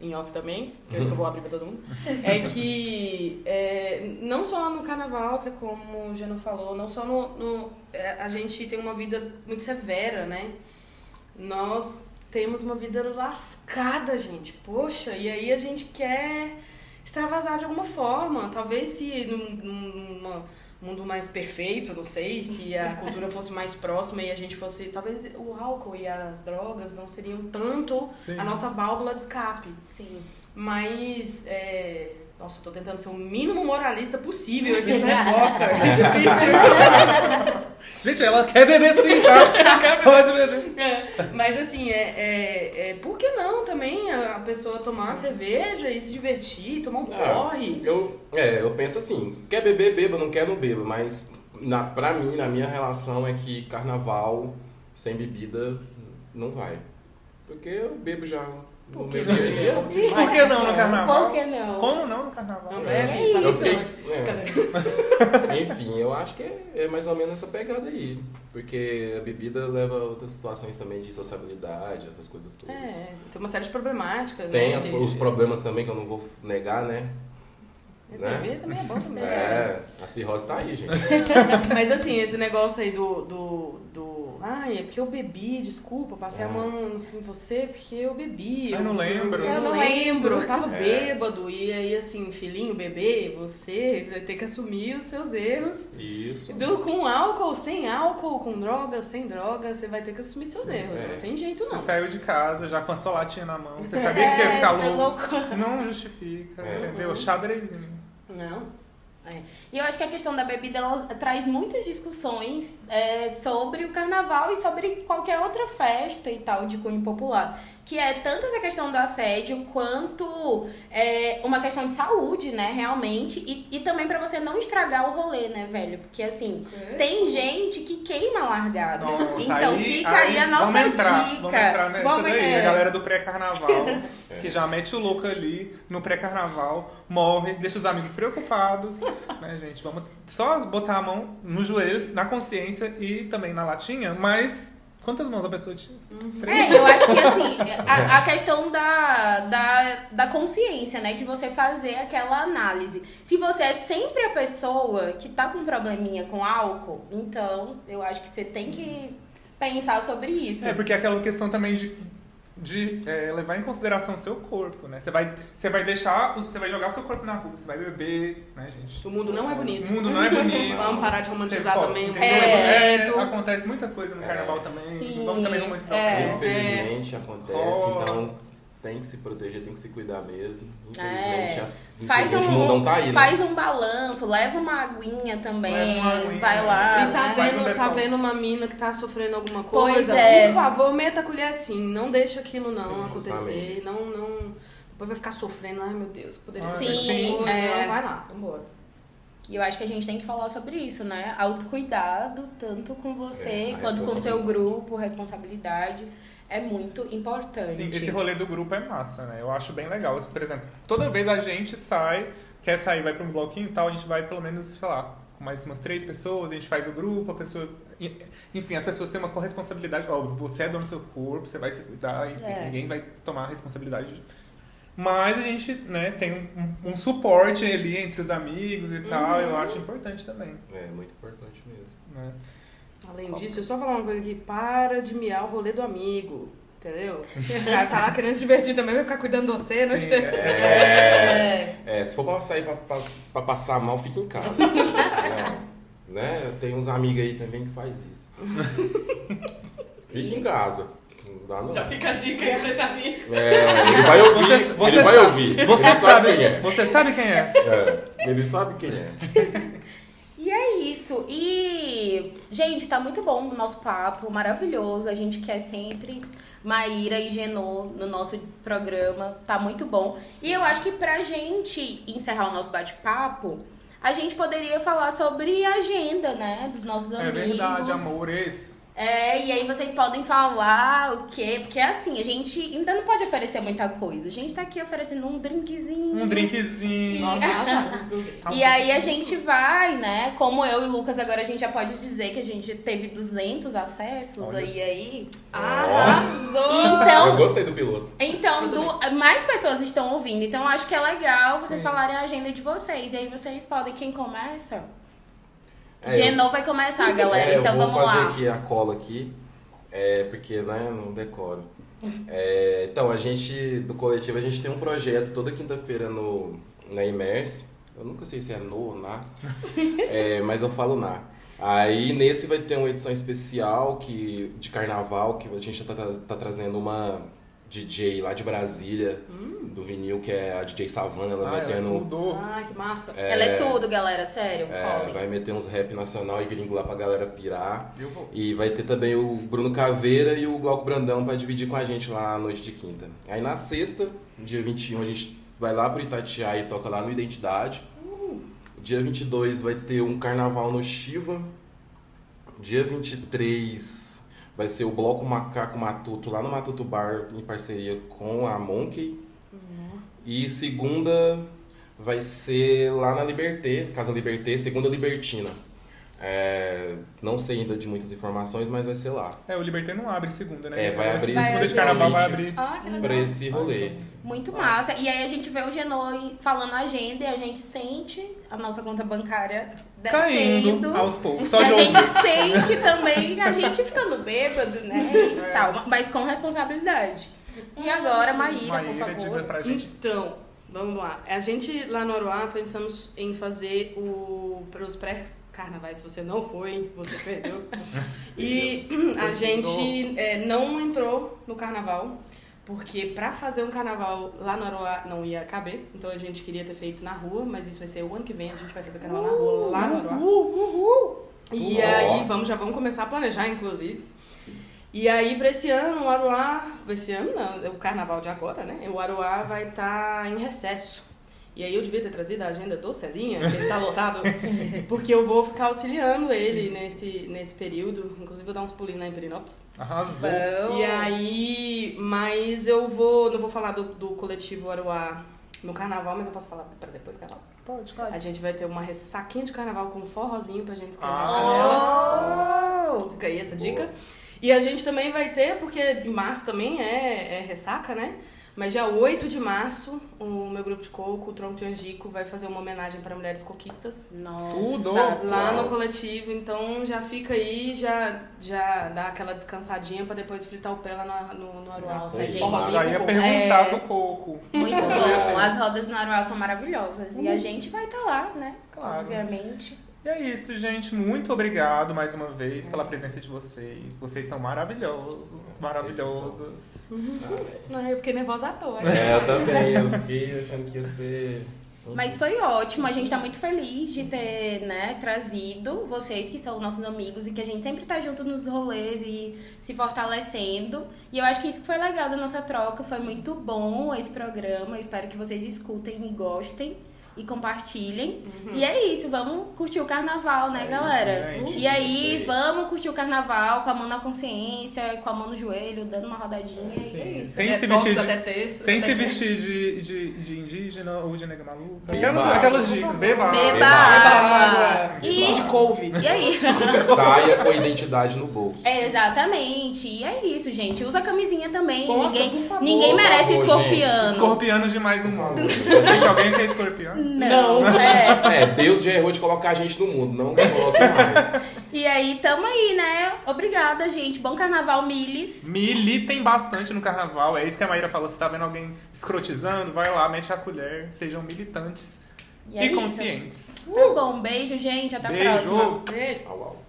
S3: em off também, que é isso que eu vou abrir pra todo mundo, é que é, não só no carnaval, que é como o Geno falou, não só no. no- é, a gente tem uma vida muito severa, né? Nós temos uma vida lascada, gente. Poxa, e aí a gente quer extravasar de alguma forma. Talvez se num, num numa- mundo mais perfeito, não sei, se a cultura fosse mais próxima e a gente fosse. Talvez o álcool e as drogas não seriam tanto
S1: Sim.
S3: a nossa válvula de escape.
S2: Sim.
S3: Mas. É... Nossa, eu tô tentando ser o mínimo moralista possível aqui nessa resposta.
S1: Gente, ela quer beber sim, tá? Pode beber.
S3: É, mas assim, é, é, é, por que não também a pessoa tomar uma cerveja e se divertir, tomar um
S4: Ah,
S3: porre?
S4: Eu, é, eu penso assim, quer beber, beba, não quer, não beba, mas na, pra mim, na minha relação é que carnaval sem bebida não vai. Porque eu bebo já dia a dia.
S1: Por que não no carnaval?
S2: Por que não?
S1: Como não no carnaval?
S3: Não
S2: É?
S3: Tá
S2: isso.
S4: Eu
S3: isso,
S4: fiquei- é.
S3: Cadê?
S4: Enfim, eu acho que é, é mais ou menos essa pegada aí. Porque a bebida leva a outras situações também de sociabilidade, essas coisas todas.
S3: É, tem uma série de problemáticas,
S4: Tem
S3: né? de-
S4: os problemas também que eu não vou negar, né?
S3: Mas
S4: né?
S3: beber também é bom também.
S4: É, a cirrose tá aí, gente.
S3: Mas assim, esse negócio aí do, do, do Ai, é porque eu bebi, desculpa, passei a mão assim, em você porque eu bebi.
S1: Ah, eu não lembro.
S3: Eu,
S2: Eu
S3: não lembro, eu tava
S1: É.
S3: bêbado. E aí, assim, filhinho, bebê, você vai ter que assumir os seus erros.
S4: Isso.
S3: Do, com álcool, sem álcool, com droga, sem droga, você vai ter que assumir seus erros.
S4: É.
S3: Não tem jeito,
S1: Você
S3: não.
S1: saiu de casa já com a sua latinha na mão. Você sabia que você ia ficar
S2: É, foi
S1: louco.
S2: louco.
S1: Não justifica,
S4: É.
S1: entendeu? Xadrezinho.
S3: Não.
S2: E eu acho que a questão da bebida ela traz muitas discussões é, sobre o carnaval e sobre qualquer outra festa e tal de cunho popular. Que é tanto essa questão do assédio quanto é, uma questão de saúde, né, realmente. E, e também pra você não estragar o rolê, né, velho? Porque assim, tem gente que queima largada.
S1: Nossa,
S2: então
S1: aí-
S2: fica aí, a nossa
S1: vamos entrar,
S2: dica.
S1: Vamos entrar nessa
S2: Vamos-
S1: daí.
S2: é.
S1: A galera do pré-carnaval, que já mete o louco ali no pré-carnaval, morre, deixa os amigos preocupados, né, gente? Vamos só botar a mão no joelho, na consciência e também na latinha, mas quantas mãos a pessoa tinha? Três?
S2: É, eu acho que assim, a, a questão da, da, da consciência, né? De você fazer aquela análise. Se você é sempre a pessoa que tá com um probleminha com álcool, então eu acho que você tem que pensar sobre isso.
S1: É, porque é aquela questão também de, de é, levar em consideração o seu corpo, né? Você vai, você vai deixar, você vai jogar seu corpo na rua, você vai beber, né, gente?
S3: O mundo não é bonito.
S1: O mundo não é bonito.
S3: Vamos parar de romantizar
S1: Você- ó,
S3: também. É
S1: É,
S3: bonito.
S1: acontece muita coisa no
S4: É.
S1: carnaval também.
S2: Sim,
S1: Vamos também romantizar
S2: é.
S1: o carnaval.
S4: Infelizmente acontece,
S1: Oh.
S4: então tem que se proteger, tem que se cuidar mesmo. Infelizmente,
S2: É.
S4: as,
S2: Faz um,
S4: infelizmente o mundo não tá aí, né?
S2: faz um balanço, leva uma aguinha também,
S1: uma aguinha.
S2: vai lá.
S3: E tá
S2: né?
S1: Faz um
S3: vendo, tá vendo uma mina que tá sofrendo alguma
S2: Pois
S3: coisa?
S2: é.
S3: Por favor, meta a colher assim. Não deixa aquilo não
S4: Sim,
S3: acontecer.
S4: justamente.
S3: Não, não. Depois vai ficar sofrendo. Ai, meu Deus, poderia
S1: Ah,
S3: ser.
S2: sim,
S3: Não,
S2: é.
S3: vai lá, vambora.
S2: E eu acho que a gente tem que falar sobre isso, né? Autocuidado, tanto com você
S4: É,
S2: quanto com o seu grupo, responsabilidade. É muito importante.
S1: Sim, esse rolê do grupo é massa, né? Eu acho bem legal. Por exemplo, toda vez a gente sai, quer sair, vai pra um bloquinho e tal, a gente vai pelo menos, sei lá, com mais umas três pessoas, a gente faz o grupo, a pessoa. Enfim, as pessoas têm uma corresponsabilidade. Óbvio, você é dono do seu corpo, você vai se cuidar, enfim,
S2: É.
S1: ninguém vai tomar a responsabilidade. Mas a gente, né, tem um, um suporte ali entre os amigos e tal, eu acho importante também.
S4: É muito importante mesmo.
S1: Né?
S3: Além disso, eu só falar uma coisa aqui. Para de miar o rolê do amigo. Entendeu? O cara tá lá querendo se divertir também, vai ficar cuidando de você, não
S1: é.
S2: É.
S4: É, se for pra sair pra, pra, pra passar mal, fica em casa. é, né? Tem uns amigos aí também que faz isso. Fica em casa. Não dá não.
S3: Já fica a dica aí pra esse amigo.
S4: É, ele vai ouvir.
S1: Você- você
S4: ele vai
S1: sabe-
S4: ouvir.
S1: Você
S4: ele
S1: sabe,
S4: quem é.
S1: você sabe quem é.
S4: É, Ele sabe quem é.
S2: E é isso. E, gente, tá muito bom o nosso papo, maravilhoso. A gente quer sempre Maíra e Genô no nosso programa. Tá muito bom. E eu acho que pra gente encerrar o nosso bate-papo, a gente poderia falar sobre a agenda, né? Dos nossos
S1: É
S2: amigos.
S1: verdade, amores.
S2: É, e aí vocês podem falar o quê? Porque assim, a gente ainda não pode oferecer muita coisa. A gente tá aqui oferecendo um drinkzinho.
S1: Um drinkzinho.
S3: Nossa, arrasado, inclusive.
S1: Tá
S2: E aí a gente vai, né? Como eu e o Lucas agora a gente já pode dizer que a gente teve 200 acessos
S1: Olha
S2: aí aí.
S3: Arrasou!
S4: Eu
S2: Então,
S4: gostei do piloto.
S2: então do- mais pessoas estão ouvindo. Então eu acho que é legal vocês
S1: Sim.
S2: falarem a agenda de vocês. E aí vocês podem, quem começa?
S4: É,
S2: Genô vai começar, galera.
S4: É,
S2: então
S4: eu vou
S2: vamos
S4: fazer
S2: lá.
S4: aqui a cola aqui, é, porque né, não decoro. É, então, a gente, do coletivo, a gente tem um projeto toda quinta-feira no, na Imerse. Eu nunca sei se é no ou na, é, mas eu falo na. Aí nesse vai ter uma edição especial que, de carnaval, que a gente tá, tra- tá trazendo uma DJ lá de Brasília, do vinil, que é a DJ Savana, ela
S1: Ah, ela
S4: metendo. um
S1: mudou.
S3: Ai, que massa.
S2: Ela é tudo, galera, sério.
S4: é, vai meter uns rap nacional e gringo lá pra galera pirar.
S1: Eu vou.
S4: E vai ter também o Bruno Caveira e o Glauco Brandão pra dividir com a gente lá na noite de quinta. Aí na sexta, dia 21, a gente vai lá pro Itatiaia e toca lá no Identidade. Dia 22 vai ter um carnaval no Shiva. Dia 23 vai ser o Bloco Macaco Matuto lá no Matuto Bar em parceria com a Monkey. E segunda vai ser lá na Liberté, Casa Liberté, segunda Libertina. É, não sei ainda de muitas informações, mas vai ser lá.
S1: É, o Liberté não abre segunda, né?
S4: É, vai abrir
S2: Vai
S1: segunda de
S2: abrir.
S1: carnaval vai abrir.
S2: Ah.
S4: Pra esse rolê.
S2: Muito massa. E aí a gente vê o Genoi falando a agenda e a gente sente a nossa conta bancária descendo.
S1: Caindo aos poucos.
S2: E
S1: Só
S2: a gente sente também a gente ficando bêbado, né? E tal, mas com responsabilidade. E agora, Maíra, por
S1: Maíra, diga
S2: favor.
S1: pra gente.
S3: Então, vamos lá. A gente lá no Aruá pensamos em fazer o para os pré-carnavais. Se você não foi, você perdeu. e a gente é, não entrou no carnaval. Porque pra fazer um carnaval lá no Aruá não ia caber. Então a gente queria ter feito na rua, mas isso vai ser o ano que vem. A gente vai fazer carnaval na rua lá no Aruá. E
S4: Uhul.
S3: aí, vamos, já vamos começar a planejar, inclusive. E aí, pra esse ano, o Aruá. Esse ano não, é o carnaval de agora, né? O Aruá vai estar em recesso. E aí eu devia ter trazido a agenda do Cezinha, que ele tá lotado, porque eu vou ficar auxiliando ele nesse, nesse período. Inclusive, vou dar uns pulinhos lá em Perinópolis.
S1: Arrasou.
S3: E aí, mas eu vou. Não vou falar do, do coletivo Aruá no carnaval, mas eu posso falar pra depois do carnaval.
S1: Pode.
S3: A gente vai ter uma ressaquinha de carnaval com um forrozinho pra gente esquentar
S1: Ah.
S3: as canelas. Fica aí essa dica. E a gente também vai ter, porque em março também é, é ressaca, né? Mas dia 8 de março, o meu grupo de coco, o Tronco de Angico, vai fazer uma homenagem para mulheres coquistas.
S2: Nossa.
S1: Tudo.
S3: Lá no coletivo, então já fica aí, já, já dá aquela descansadinha pra depois fritar o pé lá na- no, no Aruá.
S2: Nossa, gente.
S4: formato.
S1: Já ia perguntar
S2: é,
S1: do coco.
S2: Muito bom. As rodas no Aruá são maravilhosas. E a gente vai estar lá, né?
S1: Claro.
S2: Obviamente.
S1: E é isso, gente. Muito obrigado mais uma vez pela presença de vocês. Vocês são maravilhosos, maravilhosas.
S3: Não, eu fiquei nervosa à toa.
S4: É, eu também. Eu fiquei achando que ia ser.
S2: Mas foi ótimo, a gente tá muito feliz de ter, né, trazido vocês que são nossos amigos e que a gente sempre tá junto nos rolês e se fortalecendo. E eu acho que isso que foi legal da nossa troca, foi muito bom esse programa. Eu espero que vocês escutem e gostem e compartilhem. E é isso, vamos curtir o carnaval, né,
S1: É
S2: galera?
S1: isso,
S2: e aí,
S4: Isso
S2: vamos curtir o carnaval com a mão na consciência, com a mão no joelho, dando uma rodadinha. E é
S1: Sim.
S2: isso.
S1: Sem se vestir de-
S3: até terça.
S1: Sem se vestir de, de, de indígena ou de nega maluca.
S4: Beba
S1: Aquelas, aquelas dicas. Beba.
S2: Beba
S4: Beba.
S3: E
S2: E,
S3: de couve.
S2: e é isso.
S4: Saia com a identidade no bolso.
S2: É, exatamente. E é isso, gente. Usa camisinha também.
S3: Nossa,
S2: ninguém
S3: por favor.
S2: ninguém
S4: Por
S2: merece
S4: favor,
S2: escorpiano.
S1: Escorpianos demais no mundo. Gente, alguém quer escorpião?
S2: Não. É.
S4: É, Deus já errou de colocar a gente no mundo, não coloque mais.
S2: E aí, tamo aí, né? Obrigada, gente. Bom carnaval, Miles.
S1: Militem bastante no carnaval. É isso que a Maíra falou. Se tá vendo alguém escrotizando, vai lá, mete a colher. Sejam militantes
S2: E
S1: e,
S2: é isso.
S1: conscientes.
S2: Tá bom. Beijo, gente. Até a
S1: Beijo.
S2: próxima.
S3: Beijo.
S4: Au, au.